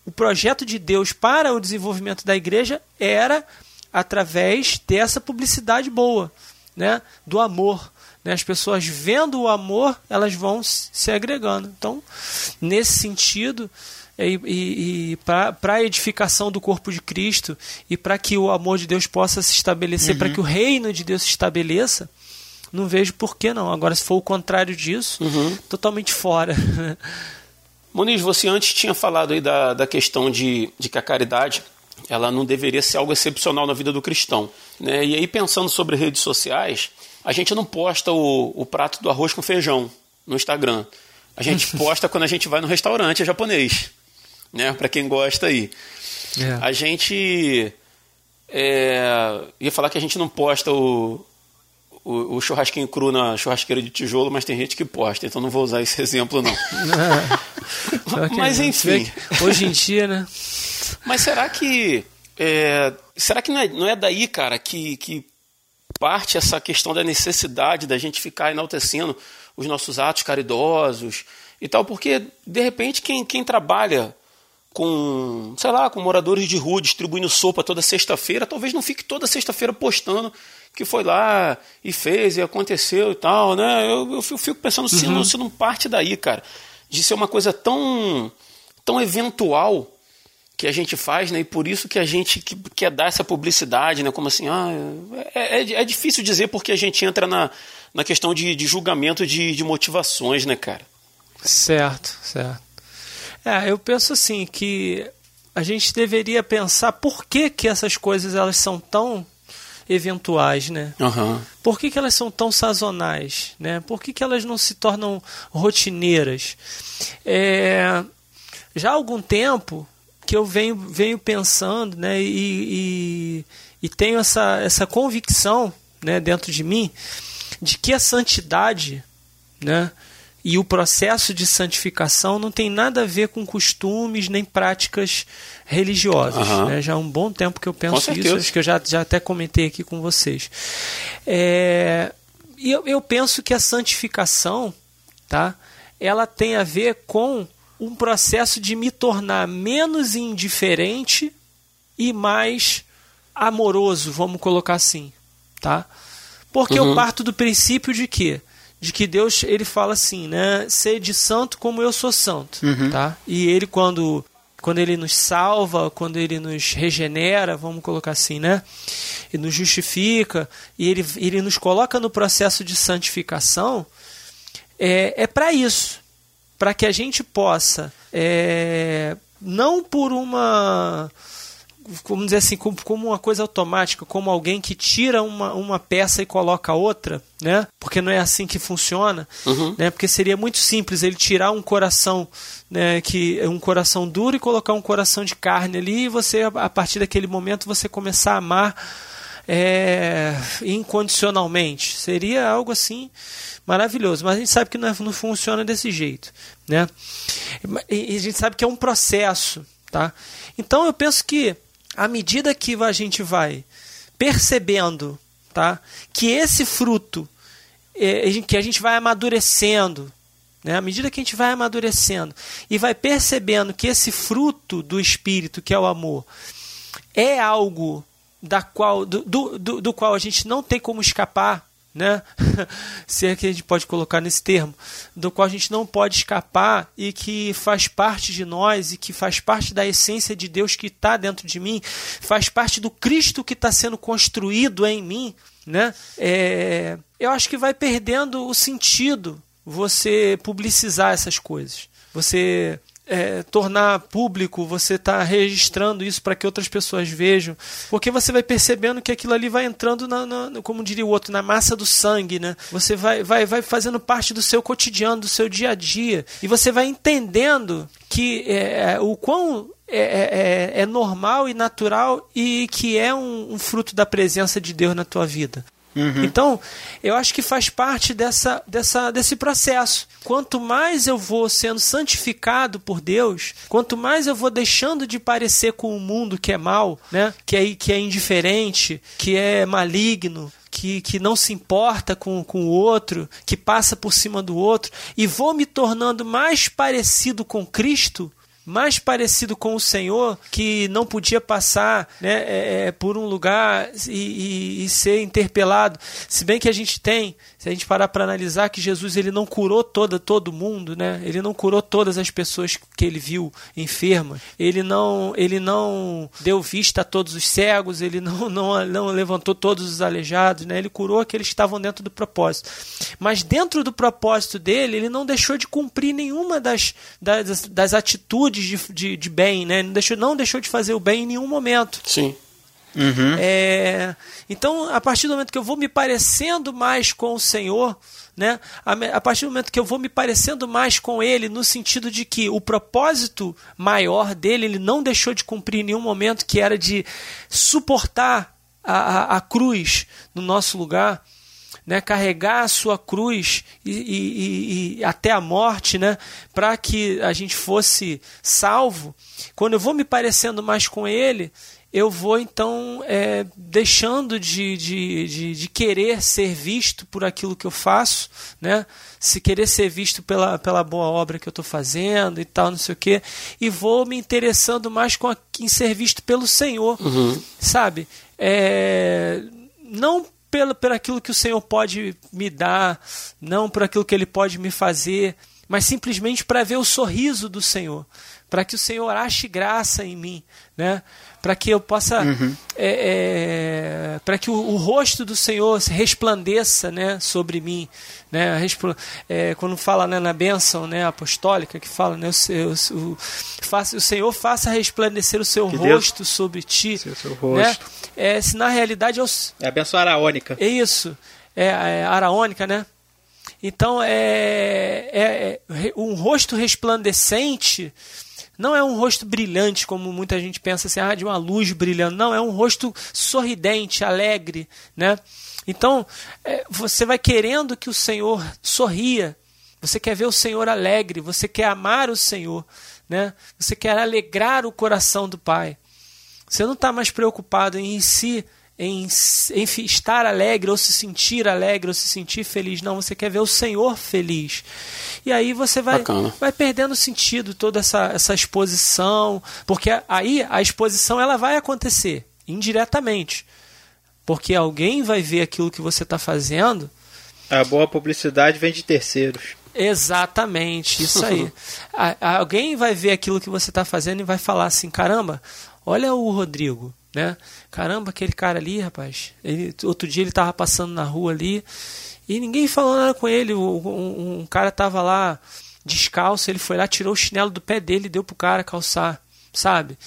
o projeto de Deus para o desenvolvimento da igreja era através dessa publicidade boa, né? do amor. Né? As pessoas vendo o amor, elas vão se agregando. Então, nesse sentido, e, e, e para a edificação do corpo de Cristo e para que o amor de Deus possa se estabelecer, uhum. para que o reino de Deus se estabeleça, não vejo por que não. Agora, se for o contrário disso, uhum. totalmente fora. [LAUGHS] Moniz, você antes tinha falado aí da, da questão de, de que a caridade ela não deveria ser algo excepcional na vida do cristão. Né? E aí, pensando sobre redes sociais, a gente não posta o, o prato do arroz com feijão no Instagram. A gente [LAUGHS] posta quando a gente vai no restaurante japonês. Né? Para quem gosta aí. É. A gente. É, ia falar que a gente não posta o, o, o, churrasquinho cru na churrasqueira de tijolo, mas tem gente que posta, então não vou usar esse [LAUGHS] exemplo, não. [LAUGHS] mas enfim. Hoje em dia, né? Mas será que. É, será que não é, não é daí, cara, que, que parte essa questão da necessidade da gente ficar enaltecendo os nossos atos caridosos e tal? Porque, de repente, quem, quem trabalha com, sei lá, com moradores de rua distribuindo sopa toda sexta-feira, talvez não fique toda sexta-feira postando que foi lá e fez e aconteceu e tal, né? Eu, eu fico pensando se, uhum. não, se não parte daí, cara, de ser uma coisa tão, tão eventual que a gente faz, né? E por isso que a gente que, quer dar essa publicidade, né? Como assim, ah, é, é, é difícil dizer porque a gente entra na, na questão de, de julgamento de, de motivações, né, cara? Certo, certo. É, eu penso assim que a gente deveria pensar por que, que essas coisas elas são tão eventuais, né? Uhum. Por que, que elas são tão sazonais, né? Por que, que elas não se tornam rotineiras? É, já há algum tempo que eu venho, venho pensando, né? E, e, e tenho essa, essa convicção, né? Dentro de mim de que a santidade, né? E o processo de santificação não tem nada a ver com costumes nem práticas religiosas. Uhum. Né? Já há um bom tempo que eu penso isso, acho que eu já, já até comentei aqui com vocês. É, e eu, eu penso que a santificação tá, ela tem a ver com um processo de me tornar menos indiferente e mais amoroso, vamos colocar assim. Tá? Porque uhum. eu parto do princípio de que de que Deus ele fala assim, né? Sede santo como eu sou santo, uhum. tá? E ele quando quando ele nos salva, quando ele nos regenera, vamos colocar assim, né? E nos justifica, e ele, ele nos coloca no processo de santificação, é, é para isso, para que a gente possa, é, não por uma vamos dizer assim, como, como, uma coisa automática, como alguém que tira uma, uma peça e coloca outra, né? Porque não é assim que funciona, uhum. né? Porque seria muito simples ele tirar um coração, né? Que um coração duro e colocar um coração de carne ali e você a partir daquele momento você começar a amar é, incondicionalmente. Seria algo assim maravilhoso, mas a gente sabe que não, é, não funciona desse jeito, né? E a gente sabe que é um processo, tá? Então eu penso que à medida que a gente vai percebendo tá, que esse fruto, é, que a gente vai amadurecendo, né, à medida que a gente vai amadurecendo e vai percebendo que esse fruto do Espírito, que é o amor, é algo da qual, do, do, do qual a gente não tem como escapar, né? [LAUGHS] se é que a gente pode colocar nesse termo, do qual a gente não pode escapar e que faz parte de nós e que faz parte da essência de Deus que está dentro de mim, faz parte do Cristo que está sendo construído em mim, né? É, eu acho que vai perdendo o sentido você publicizar essas coisas. Você é, tornar público, você está registrando isso para que outras pessoas vejam, porque você vai percebendo que aquilo ali vai entrando, na, na, como diria o outro, na massa do sangue, né? Você vai, vai, vai fazendo parte do seu cotidiano, do seu dia a dia, e você vai entendendo que é, é o quão é, é, é, é normal e natural e que é um, um fruto da presença de Deus na tua vida. Uhum. Então, eu acho que faz parte dessa, dessa, desse processo. Quanto mais eu vou sendo santificado por Deus, quanto mais eu vou deixando de parecer com o mundo que é mal, né? que, é, que é indiferente, que é maligno, que, que não se importa com, com o outro, que passa por cima do outro, e vou me tornando mais parecido com Cristo, mais parecido com o Senhor, que não podia passar né, é, é, por um lugar e, e, e, ser interpelado. Se bem que a gente tem, se a gente parar para analisar, que Jesus ele não curou toda, todo mundo, né? ele não curou todas as pessoas que ele viu enfermas, ele não, ele não deu vista a todos os cegos, ele não, [LAUGHS] não, não levantou todos os aleijados, né? ele curou aqueles que estavam dentro do propósito. Mas dentro do propósito dele, ele não deixou de cumprir nenhuma das, das, das atitudes de, de, de, bem, né? Não deixou, não deixou de fazer o bem em nenhum momento. Sim. Uhum. É, então, a partir do momento que eu vou me parecendo mais com o Senhor, né? A, a, partir do momento que eu vou me parecendo mais com Ele, no sentido de que o propósito maior dele, ele não deixou de cumprir em nenhum momento, que era de suportar a, a, a cruz no nosso lugar né, carregar a sua cruz e, e, e até a morte, né, para que a gente fosse salvo, quando eu vou me parecendo mais com Ele, eu vou então é, deixando de, de, de, de, querer ser visto por aquilo que eu faço, né? se querer ser visto pela, pela boa obra que eu estou fazendo e tal, não sei o quê, e vou me interessando mais com a, em ser visto pelo Senhor, uhum. sabe? É, não pelo, por aquilo que o Senhor pode me dar, não por aquilo que Ele pode me fazer, mas simplesmente para ver o sorriso do Senhor, para que o Senhor ache graça em mim, né? Para que eu possa, uhum. é, é, para que o, o, rosto do Senhor resplandeça né, sobre mim. Né, é, quando fala né, na bênção né, apostólica, que fala, né, o, o, faça, o Senhor faça resplandecer o seu que rosto Deus, sobre ti. Seu, seu rosto. Né, é, se na realidade é, o, é a bênção araônica. É isso, é, é araônica, né? Então, é, é, é um rosto resplandecente não é um rosto brilhante, como muita gente pensa assim, ah, de uma luz brilhando. Não, é um rosto sorridente, alegre, né? Então, é, você vai querendo que o Senhor sorria. Você quer ver o Senhor alegre, você quer amar o Senhor, né? Você quer alegrar o coração do Pai. Você não está mais preocupado em si em, em estar alegre ou se sentir alegre ou se sentir feliz. Não, você quer ver o Senhor feliz. E aí você vai, vai perdendo sentido toda essa, essa exposição, porque aí a exposição ela vai acontecer indiretamente. Porque alguém vai ver aquilo que você está fazendo. A boa publicidade vem de terceiros. Exatamente, isso aí. [LAUGHS] alguém vai ver aquilo que você está fazendo e vai falar assim: caramba, olha o Rodrigo né? Caramba, aquele cara ali, rapaz. Ele, outro dia ele tava passando na rua ali e ninguém falou nada com ele. Um, um cara tava lá descalço, ele foi lá, tirou o chinelo do pé dele e deu pro cara calçar sabe?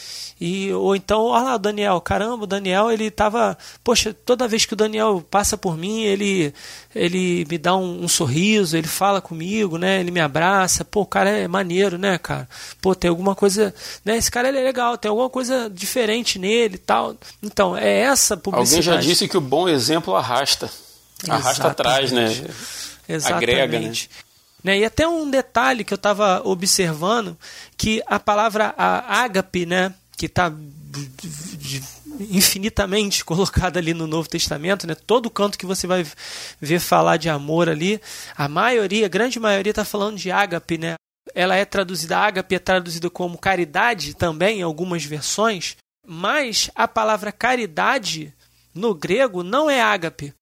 E ou então, olha lá o Daniel, caramba, o Daniel, ele tava, poxa, toda vez que o Daniel passa por mim, ele ele me dá um, um, sorriso, ele fala comigo, né? Ele me abraça. Pô, o cara é maneiro, né, cara? Pô, tem alguma coisa, né? Esse cara é legal, tem alguma coisa diferente nele tal. Então, é essa publicidade. Alguém já disse que o bom exemplo arrasta. Arrasta atrás, né? Exatamente. Agrega, né? Né? E até um detalhe que eu estava observando, que a palavra a ágape, né, que está infinitamente [LAUGHS] colocada ali no Novo Testamento, né? Todo canto que você vai ver falar de amor ali, a maioria, a grande maioria está falando de ágape, né? Ela é traduzida, ágape é traduzida como caridade também em algumas versões, mas a palavra caridade no grego não é ágape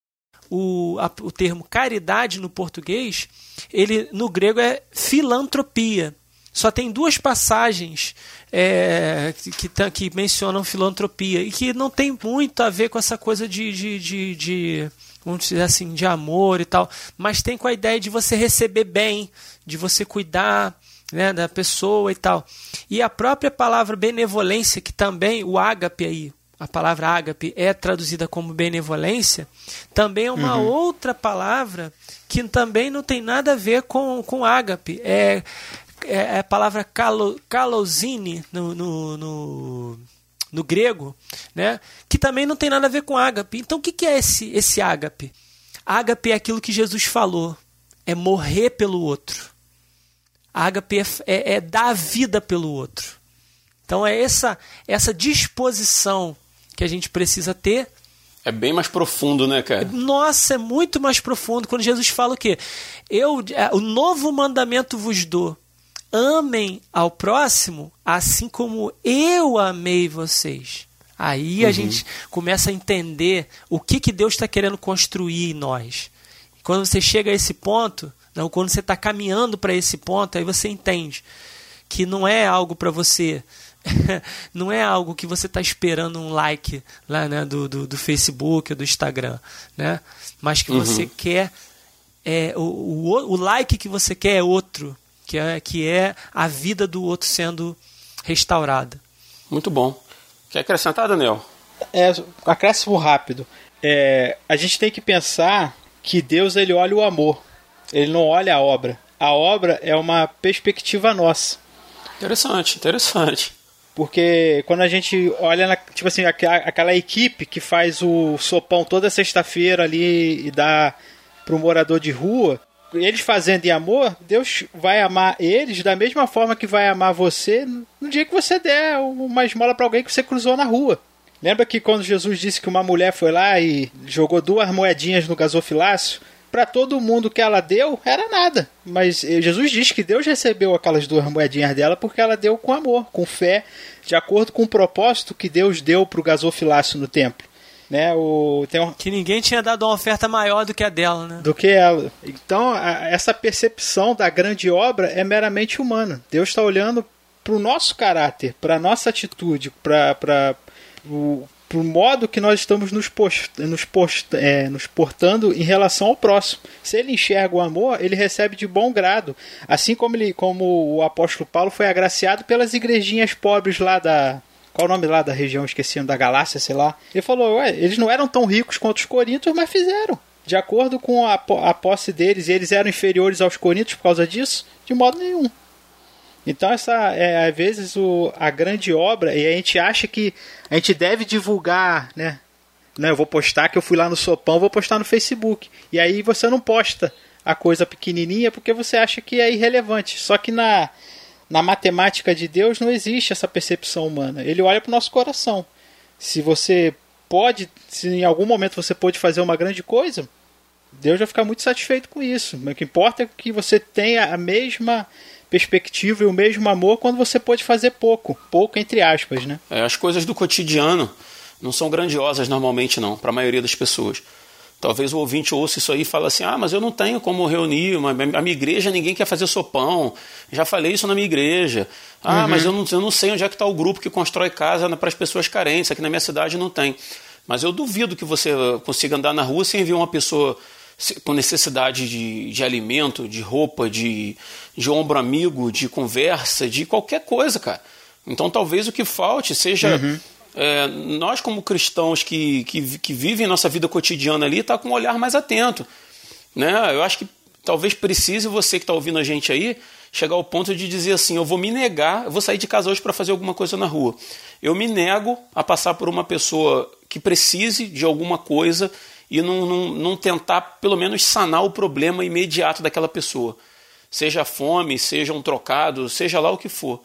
o, a, o termo caridade no português, ele no grego é filantropia. Só tem duas passagens é, que, que, que, mencionam filantropia e que não tem muito a ver com essa coisa de, de, de, de vamos dizer assim, de amor e tal, mas tem com a ideia de você receber bem, de você cuidar né, da pessoa e tal. E a própria palavra benevolência, que também, o ágape aí, a palavra ágape é traduzida como benevolência, também é uma uhum. outra palavra que também não tem nada a ver com, com ágape. É, é, é a palavra kalosine no, no, no, no, grego, né? que também não tem nada a ver com ágape. Então o que, que é esse, esse ágape? Ágape é aquilo que Jesus falou, é morrer pelo outro. Ágape é, é, é dar vida pelo outro. Então é essa, essa disposição que a gente precisa ter. É bem mais profundo, né, cara? Nossa, é muito mais profundo. Quando Jesus fala o quê? Eu, é, o novo mandamento vos dou. amem ao próximo assim como eu amei vocês. Aí a uhum. gente começa a entender o que, que Deus está querendo construir em nós. Quando você chega a esse ponto, não, quando você está caminhando para esse ponto, aí você entende que não é algo para você [LAUGHS] não é algo que você está esperando um like lá né, do, do, do Facebook ou do Instagram, né? Mas que uhum. você quer é, o, o, o, like que você quer é outro, que é, que é a vida do outro sendo restaurada. Muito bom. Quer acrescentar, Daniel? É, acréscimo rápido. É, a gente tem que pensar que Deus ele olha o amor, ele não olha a obra. A obra é uma perspectiva nossa. Interessante, interessante. Porque quando a gente olha, na, tipo assim, aquela equipe que faz o sopão toda sexta-feira ali e dá para o morador de rua, eles fazendo em amor, Deus vai amar eles da mesma forma que vai amar você no dia que você der uma esmola para alguém que você cruzou na rua. Lembra que quando Jesus disse que uma mulher foi lá e jogou duas moedinhas no gasofilácio? Para todo mundo que ela deu era nada. Mas Jesus diz que Deus recebeu aquelas duas moedinhas dela porque ela deu com amor, com fé, de acordo com o propósito que Deus deu para o gasofilácio no templo. Né, o, um... Que ninguém tinha dado uma oferta maior do que a dela, né? Do que ela. Então, a, essa percepção da grande obra é meramente humana. Deus está olhando para o nosso caráter, para a nossa atitude, para o pro modo que nós estamos nos, post, nos, post, é, nos portando em relação ao próximo. Se ele enxerga o amor, ele recebe de bom grado. Assim como, ele, como o apóstolo Paulo foi agraciado pelas igrejinhas pobres lá da. Qual o nome lá da região? Esqueci, da Galácia, sei lá. Ele falou: Ué, eles não eram tão ricos quanto os coríntios, mas fizeram. De acordo com a, a posse deles, eles eram inferiores aos coríntios por causa disso? De modo nenhum. Então, essa é, às vezes, o, a grande obra, e a gente acha que a gente deve divulgar, né? né? Eu vou postar que eu fui lá no Sopão, vou postar no Facebook. E aí você não posta a coisa pequenininha porque você acha que é irrelevante. Só que na, na matemática de Deus não existe essa percepção humana. Ele olha para o nosso coração. Se você pode, se em algum momento você pode fazer uma grande coisa, Deus vai ficar muito satisfeito com isso. O que importa é que você tenha a mesma perspectiva e o mesmo amor quando você pode fazer pouco, pouco entre aspas, né? É, as coisas do cotidiano não são grandiosas normalmente não, para a maioria das pessoas. Talvez o ouvinte ouça isso aí e fale assim: ah, mas eu não tenho como reunir, uma, a minha igreja ninguém quer fazer sopão. Já falei isso na minha igreja. Ah, uhum. mas eu não, eu não sei onde é que está o grupo que constrói casa para as pessoas carentes. Aqui na minha cidade não tem. Mas eu duvido que você consiga andar na rua sem ver uma pessoa com necessidade de, de alimento, de roupa, de, de ombro amigo, de conversa, de qualquer coisa, cara. Então talvez o que falte seja uhum. é, nós, como cristãos que, que, que vivem nossa vida cotidiana ali, tá com um olhar mais atento. Né? Eu acho que talvez precise você que está ouvindo a gente aí chegar ao ponto de dizer assim: eu vou me negar, eu vou sair de casa hoje para fazer alguma coisa na rua. Eu me nego a passar por uma pessoa que precise de alguma coisa e não, não, não tentar, pelo menos, sanar o problema imediato daquela pessoa. Seja fome, seja um trocado, seja lá o que for.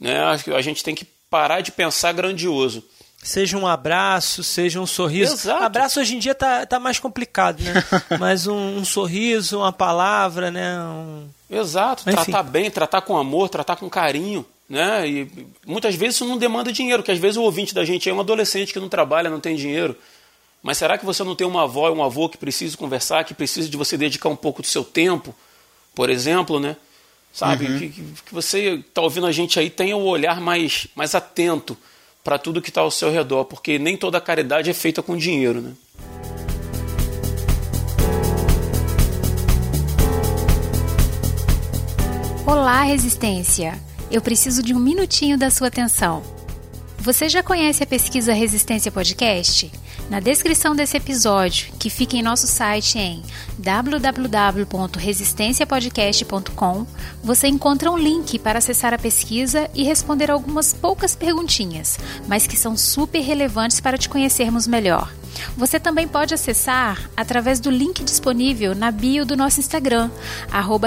Né? A gente tem que parar de pensar grandioso. Seja um abraço, seja um sorriso. Exato. Abraço hoje em dia tá, tá mais complicado, né? [LAUGHS] Mas um, um sorriso, uma palavra, né? Um... Exato, Enfim. tratar bem, tratar com amor, tratar com carinho. Né? E muitas vezes isso não demanda dinheiro, porque às vezes o ouvinte da gente é um adolescente que não trabalha, não tem dinheiro. Mas será que você não tem uma avó e um avô que precisa conversar, que precisa de você dedicar um pouco do seu tempo, por exemplo, né? Sabe? Uhum. Que, que, você está ouvindo a gente aí tenha o um olhar mais, mais atento para tudo que está ao seu redor, porque nem toda caridade é feita com dinheiro, né? Olá, Resistência! Eu preciso de um minutinho da sua atenção. Você já conhece a pesquisa Resistência Podcast? Na descrição desse episódio, que fica em nosso site em www.resistenciapodcast.com, você encontra um link para acessar a pesquisa e responder algumas poucas perguntinhas, mas que são super relevantes para te conhecermos melhor. Você também pode acessar através do link disponível na bio do nosso Instagram,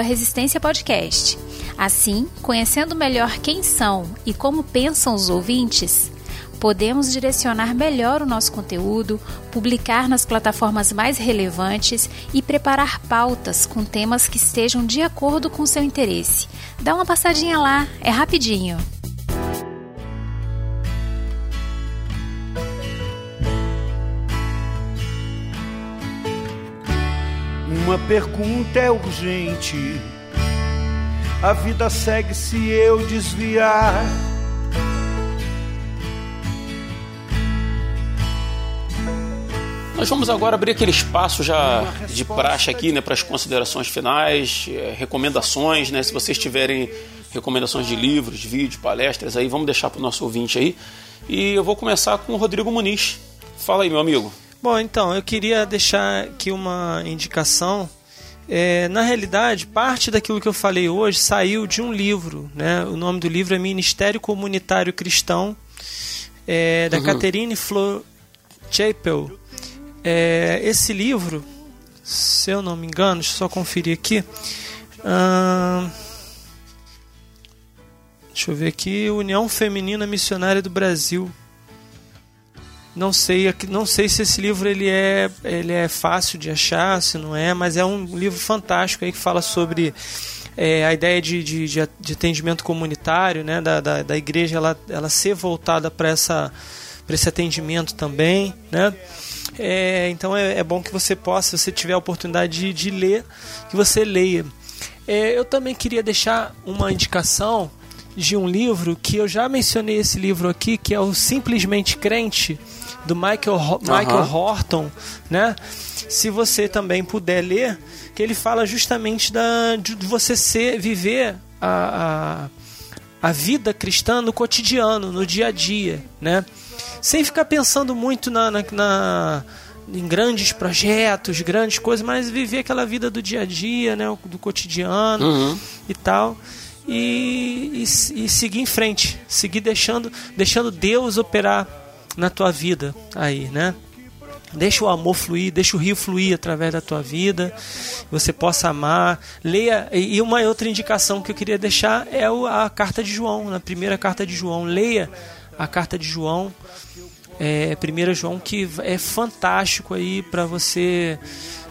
Resistência Podcast. Assim, conhecendo melhor quem são e como pensam os ouvintes, podemos direcionar melhor o nosso conteúdo, publicar nas plataformas mais relevantes e preparar pautas com temas que estejam de acordo com seu interesse. Dá uma passadinha lá, é rapidinho. Uma pergunta é urgente. A vida segue se eu desviar. Nós vamos agora abrir aquele espaço já de praxe aqui, né, para as considerações finais, eh, recomendações, né, se vocês tiverem recomendações de livros, vídeos, palestras aí, vamos deixar para o nosso ouvinte aí. E eu vou começar com o Rodrigo Muniz. Fala aí, meu amigo. Bom, então, eu queria deixar aqui uma indicação. É, na realidade, parte daquilo que eu falei hoje saiu de um livro. Né? O nome do livro é Ministério Comunitário Cristão, é, da uhum. Catherine Flor Chapel. É, esse livro, se eu não me engano, deixa eu só conferir aqui. Hum, deixa eu ver aqui. União Feminina Missionária do Brasil. Não sei, não sei se esse livro ele é, ele é fácil de achar, se não é, mas é um livro fantástico aí que fala sobre é, a ideia de, de, de, atendimento comunitário, né, da, da, da igreja ela, ela ser voltada para essa para esse atendimento também, né? É, então é, é, bom que você possa, se você tiver a oportunidade de, de ler, que você leia. É, eu também queria deixar uma indicação de um livro que eu já mencionei esse livro aqui, que é o Simplesmente Crente, do Michael, Michael. Horton, né? Se você também puder ler, que ele fala justamente da, de você ser, viver a, a, a vida cristã no cotidiano, no dia a dia, né? Sem ficar pensando muito na, na, na em grandes projetos, grandes coisas, mas viver aquela vida do dia a dia, né, do cotidiano uhum. e tal. E, e, e, seguir em frente, seguir deixando, deixando Deus operar na tua vida aí, né? Deixa o amor fluir, deixa o rio fluir através da tua vida, você possa amar. Leia, e uma outra indicação que eu queria deixar é a carta de João, na primeira carta de João. Leia a carta de João, é, 1 João, que é fantástico aí para você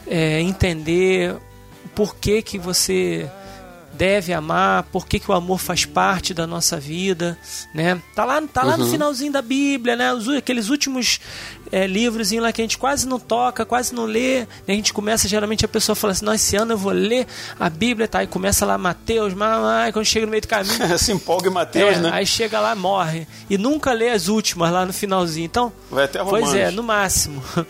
é, entender por que, que você deve amar, por que, que o amor faz parte da nossa vida, né? Tá lá, tá lá uhum. no finalzinho da Bíblia, né? Os, aqueles últimos é, livros lá que a gente quase não toca, quase não lê. A gente começa, geralmente a pessoa fala assim, não, esse ano eu vou ler a Bíblia, tá? E começa lá Mateus, mas quando chega no meio do caminho... [LAUGHS] Se empolga em Mateus, é, né? Aí chega lá, morre. E nunca lê as últimas lá no finalzinho. Então, Vai até Pois é, no máximo. [LAUGHS]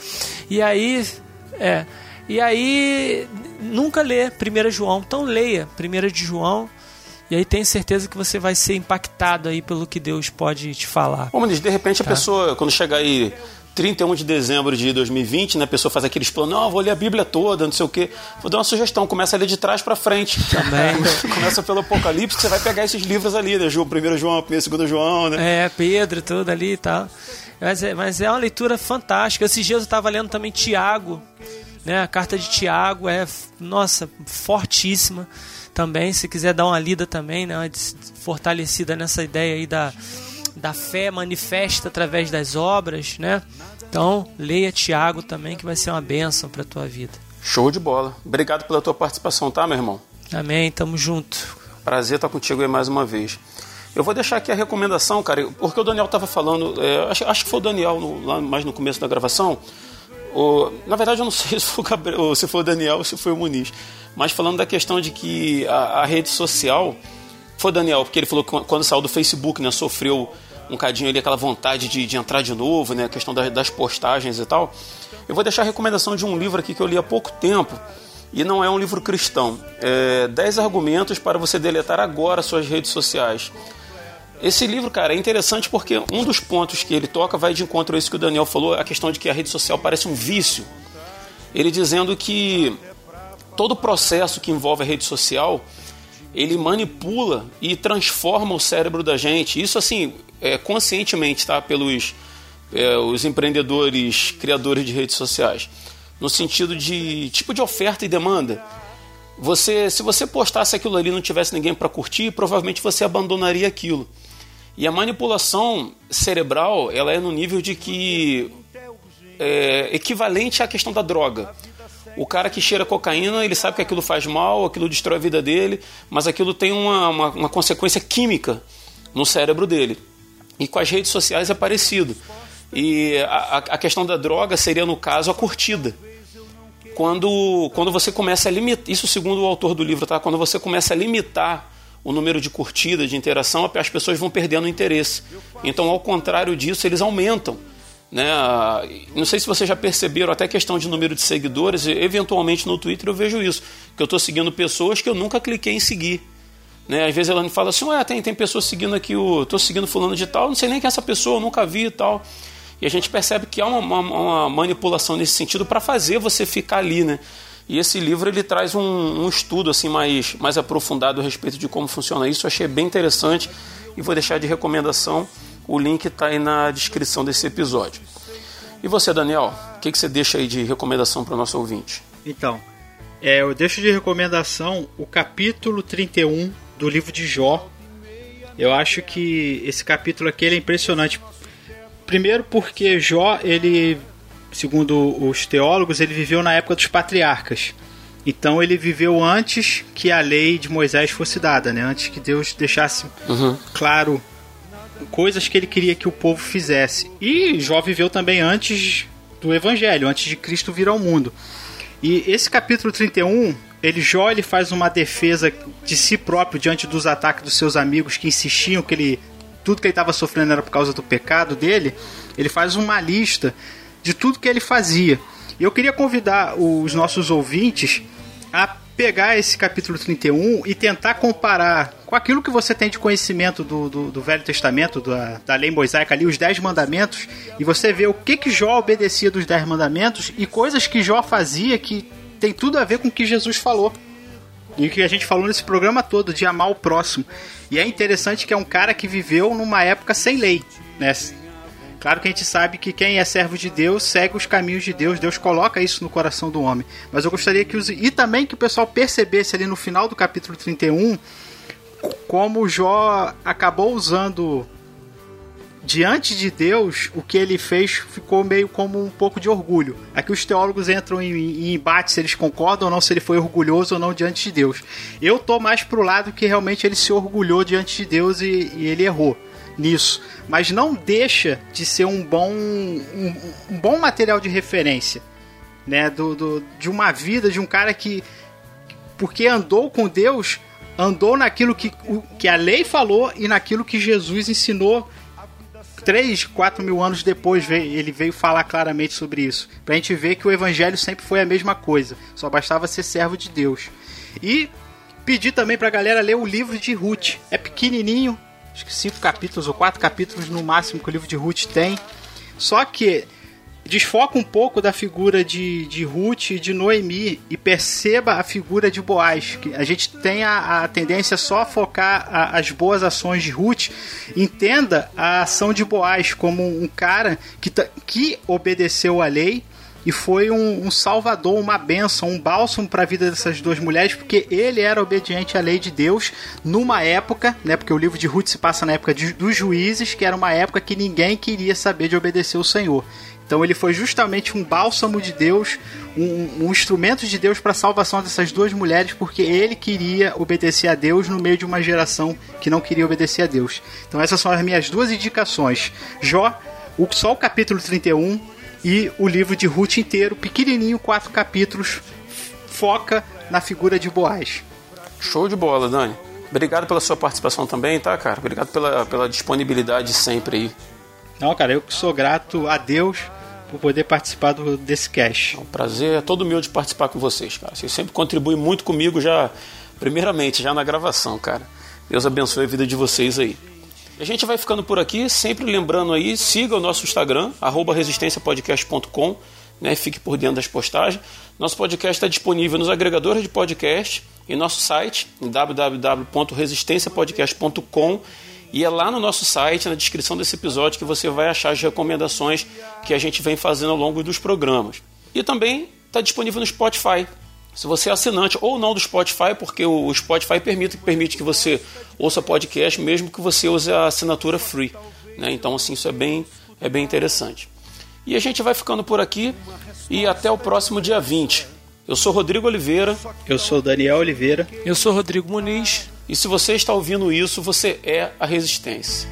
E aí... É... E aí, nunca lê 1 João. Então leia 1 de João. E aí tenho certeza que você vai ser impactado aí pelo que Deus pode te falar. Bom, de repente tá? a pessoa, quando chegar aí 31 de dezembro de 2020, né, a pessoa faz aqueles planos, não, vou ler a Bíblia toda, não sei o quê. Vou dar uma sugestão, começa a ler de trás para frente. Também. [LAUGHS] começa pelo Apocalipse, que você vai pegar esses livros ali, né, João, 1 João, 1 João, né? É, Pedro, tudo ali e tal. Mas é, mas é uma leitura fantástica. Esses dias eu estava lendo também Tiago, né? A carta de Tiago é, nossa, fortíssima também. Se quiser dar uma lida também, né? fortalecida nessa ideia aí da, da fé manifesta através das obras, né? Então, leia Tiago também, que vai ser uma bênção para a tua vida. Show de bola. Obrigado pela tua participação, tá, meu irmão? Amém, tamo junto. Prazer estar contigo aí mais uma vez. Eu vou deixar aqui a recomendação, cara, porque o Daniel estava falando, é, acho, acho, que foi o Daniel no, lá mais no começo da gravação, o, na verdade, eu não [LAUGHS] sei se foi, o Gabriel, se foi o Daniel ou se foi o Muniz. Mas falando da questão de que a, a, rede social. Foi o Daniel, porque ele falou que quando saiu do Facebook, né, sofreu um cadinho ali aquela vontade de, de entrar de novo, né, a questão das, das postagens e tal. Eu vou deixar a recomendação de um livro aqui que eu li há pouco tempo e não é um livro cristão. É 10 argumentos para você deletar agora suas redes sociais. Esse livro, cara, é interessante porque um dos pontos que ele toca vai de encontro a isso que o Daniel falou, a questão de que a rede social parece um vício. Ele dizendo que todo processo que envolve a rede social, ele manipula e transforma o cérebro da gente. Isso assim, é, conscientemente, tá? Pelos é, os empreendedores, criadores de redes sociais, no sentido de tipo de oferta e demanda. Você, se você postasse aquilo ali e não tivesse ninguém para curtir, provavelmente você abandonaria aquilo. E a manipulação cerebral, ela é no nível de que é equivalente à questão da droga. O cara que cheira cocaína, ele sabe que aquilo faz mal, aquilo destrói a vida dele, mas aquilo tem uma, uma, uma consequência química no cérebro dele. E com as redes sociais é parecido. E a, a questão da droga seria, no caso, a curtida. Quando, quando você começa a limitar, isso segundo o autor do livro, tá? quando você começa a limitar o número de curtidas, de interação, as pessoas vão perdendo interesse. Então, ao contrário disso, eles aumentam. Né? Não sei se vocês já perceberam, até questão de número de seguidores, eventualmente no Twitter eu vejo isso, que eu estou seguindo pessoas que eu nunca cliquei em seguir. Né? Às vezes ela me fala assim, ué, tem, tem pessoas seguindo aqui, o, tô seguindo fulano de tal, não sei nem quem é essa pessoa, nunca vi e tal. E a gente percebe que há uma, uma, uma manipulação nesse sentido para fazer você ficar ali, né? E esse livro ele traz um, um, estudo assim mais, mais aprofundado a respeito de como funciona isso. Eu achei bem interessante e vou deixar de recomendação. O link está aí na descrição desse episódio. E você, Daniel, o que, que você deixa aí de recomendação para o nosso ouvinte? Então, é, eu deixo de recomendação o capítulo 31 do livro de Jó. Eu acho que esse capítulo aqui é impressionante. Primeiro porque Jó, ele, segundo os teólogos, ele viveu na época dos patriarcas. Então ele viveu antes que a lei de Moisés fosse dada, né? Antes que Deus deixasse uhum. claro coisas que ele queria que o povo fizesse. E Jó viveu também antes do evangelho, antes de Cristo vir ao mundo. E esse capítulo 31 ele Jó ele faz uma defesa de si próprio diante dos ataques dos seus amigos que insistiam que ele tudo que ele estava sofrendo era por causa do pecado dele. Ele faz uma lista de tudo que ele fazia. E eu queria convidar os nossos ouvintes a pegar esse capítulo 31 e tentar comparar com aquilo que você tem de conhecimento do, do, do Velho Testamento, da, da lei mosaica ali, os Dez Mandamentos, e você vê o que, que Jó obedecia dos Dez Mandamentos e coisas que Jó fazia que tem tudo a ver com o que Jesus falou. E o que a gente falou nesse programa todo, de amar o próximo. E é interessante que é um cara que viveu numa época sem lei, né? Claro que a gente sabe que quem é servo de Deus segue os caminhos de Deus, Deus coloca isso no coração do homem. Mas eu gostaria que os. E também que o pessoal percebesse ali no final do capítulo 31 como Jó acabou usando diante de Deus, o que ele fez ficou meio como um pouco de orgulho. Aqui os teólogos entram em, em, embate se eles concordam ou não, se ele foi orgulhoso ou não diante de Deus. Eu tô mais pro lado que realmente ele se orgulhou diante de Deus e, e ele errou nisso. Mas não deixa de ser um bom, um, um bom material de referência. Né, do, do, de uma vida de um cara que, porque andou com Deus, andou naquilo que, que a lei falou e naquilo que Jesus ensinou 3, 4 mil anos depois ele veio falar claramente sobre isso. Pra gente ver que o evangelho sempre foi a mesma coisa. Só bastava ser servo de Deus. E pedir também pra galera ler o livro de Ruth. É pequenininho, acho que cinco capítulos ou quatro capítulos no máximo que o livro de Ruth tem. Só que desfoca um pouco da figura de, de Ruth e de Noemi e perceba a figura de Boaz. Que a gente tem a, a tendência só a focar a, as boas ações de Ruth. Entenda a ação de Boaz como um cara que, que obedeceu a lei e foi um, um, salvador, uma bênção, um bálsamo para a vida dessas duas mulheres, porque ele era obediente à lei de Deus numa época, né? Porque o livro de Ruth se passa na época de, dos juízes, que era uma época que ninguém queria saber de obedecer o Senhor. Então ele foi justamente um bálsamo de Deus, um, um instrumento de Deus para a salvação dessas duas mulheres, porque ele queria obedecer a Deus no meio de uma geração que não queria obedecer a Deus. Então essas são as minhas duas indicações. Jó, o, só o capítulo 31 e o livro de Ruth inteiro, pequenininho, quatro capítulos, foca na figura de Boaz. Show de bola, Dani. Obrigado pela sua participação também, tá, cara? Obrigado pela, pela disponibilidade sempre aí. Não, cara, eu que sou grato a Deus por poder participar do, desse cast. É um prazer, é todo meu de participar com vocês, cara. Vocês sempre contribuem muito comigo já, primeiramente, já na gravação, cara. Deus abençoe a vida de vocês aí. a gente vai ficando por aqui, sempre lembrando aí, siga o nosso Instagram, resistenciapodcast.com, né? Fique por dentro das postagens. Nosso podcast está disponível nos agregadores de podcast e nosso site, www.resistenciapodcast.com e é lá no nosso site, na descrição desse episódio, que você vai achar as recomendações que a gente vem fazendo ao longo dos programas. E também está disponível no Spotify. Se você é assinante ou não do Spotify, porque o Spotify permite, permite que você ouça podcast mesmo que você use a assinatura free. Né? Então, assim, isso é bem, é bem interessante. E a gente vai ficando por aqui e até o próximo dia 20. Eu sou Rodrigo Oliveira. Eu sou Daniel Oliveira. Eu sou Rodrigo Muniz. E se você está ouvindo isso, você é a resistência.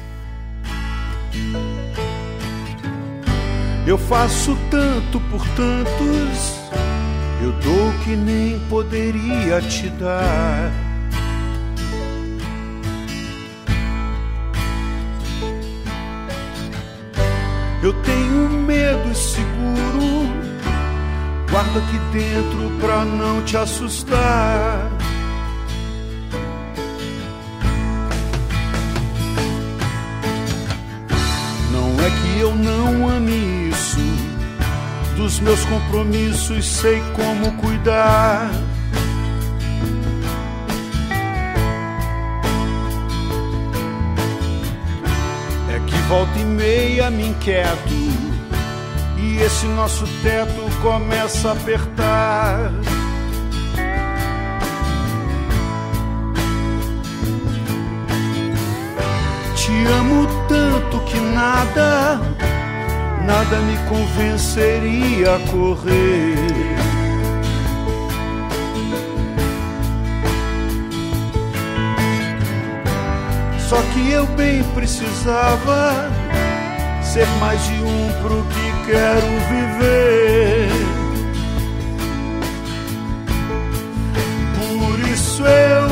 Eu faço tanto por tantos, eu dou que nem poderia te dar. Eu tenho medo seguro, guardo aqui dentro pra não te assustar. Eu não ame isso, dos meus compromissos sei como cuidar. É que volta e meia me inquieto e esse nosso teto começa a apertar. Te amo tanto que nada, nada me convenceria a correr. Só que eu bem precisava ser mais de um pro que quero viver. Por isso eu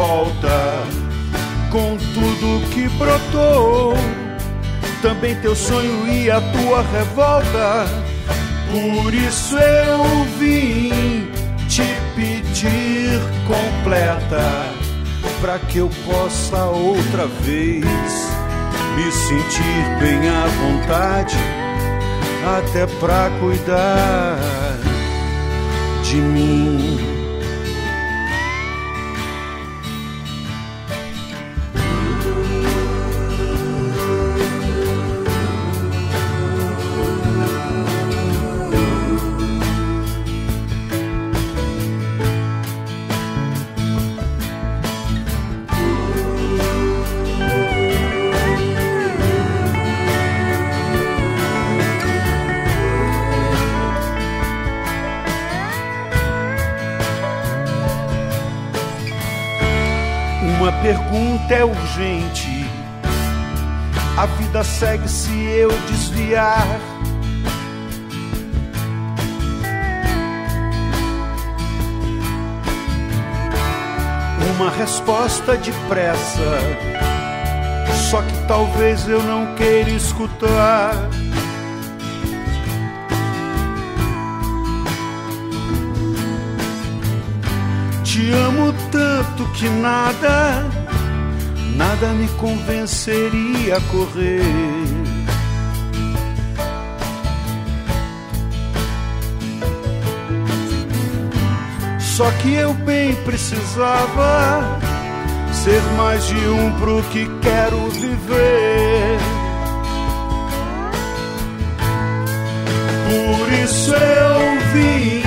volta com tudo que brotou. Também teu sonho e a tua revolta. Por isso eu vim te pedir completa para que eu possa outra vez me sentir bem à vontade, até para cuidar de mim. É urgente. A vida segue se eu desviar. Uma resposta depressa. Só que talvez eu não queira escutar. Te amo tanto que nada, nada me convenceria a correr. Só que eu bem precisava ser mais de um pro que quero viver. Por isso eu vim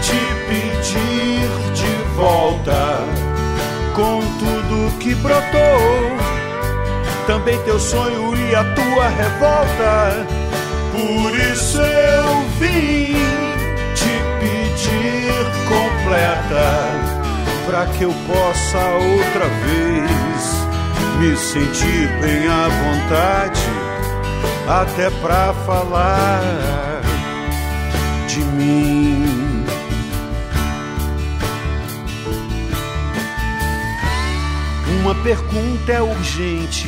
te pedir de volta que brotou. Também teu sonho e a tua revolta. Por isso eu vim te pedir completa para que eu possa outra vez me sentir bem à vontade, até para falar pergunta é urgente.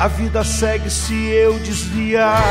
A vida segue se eu desviar.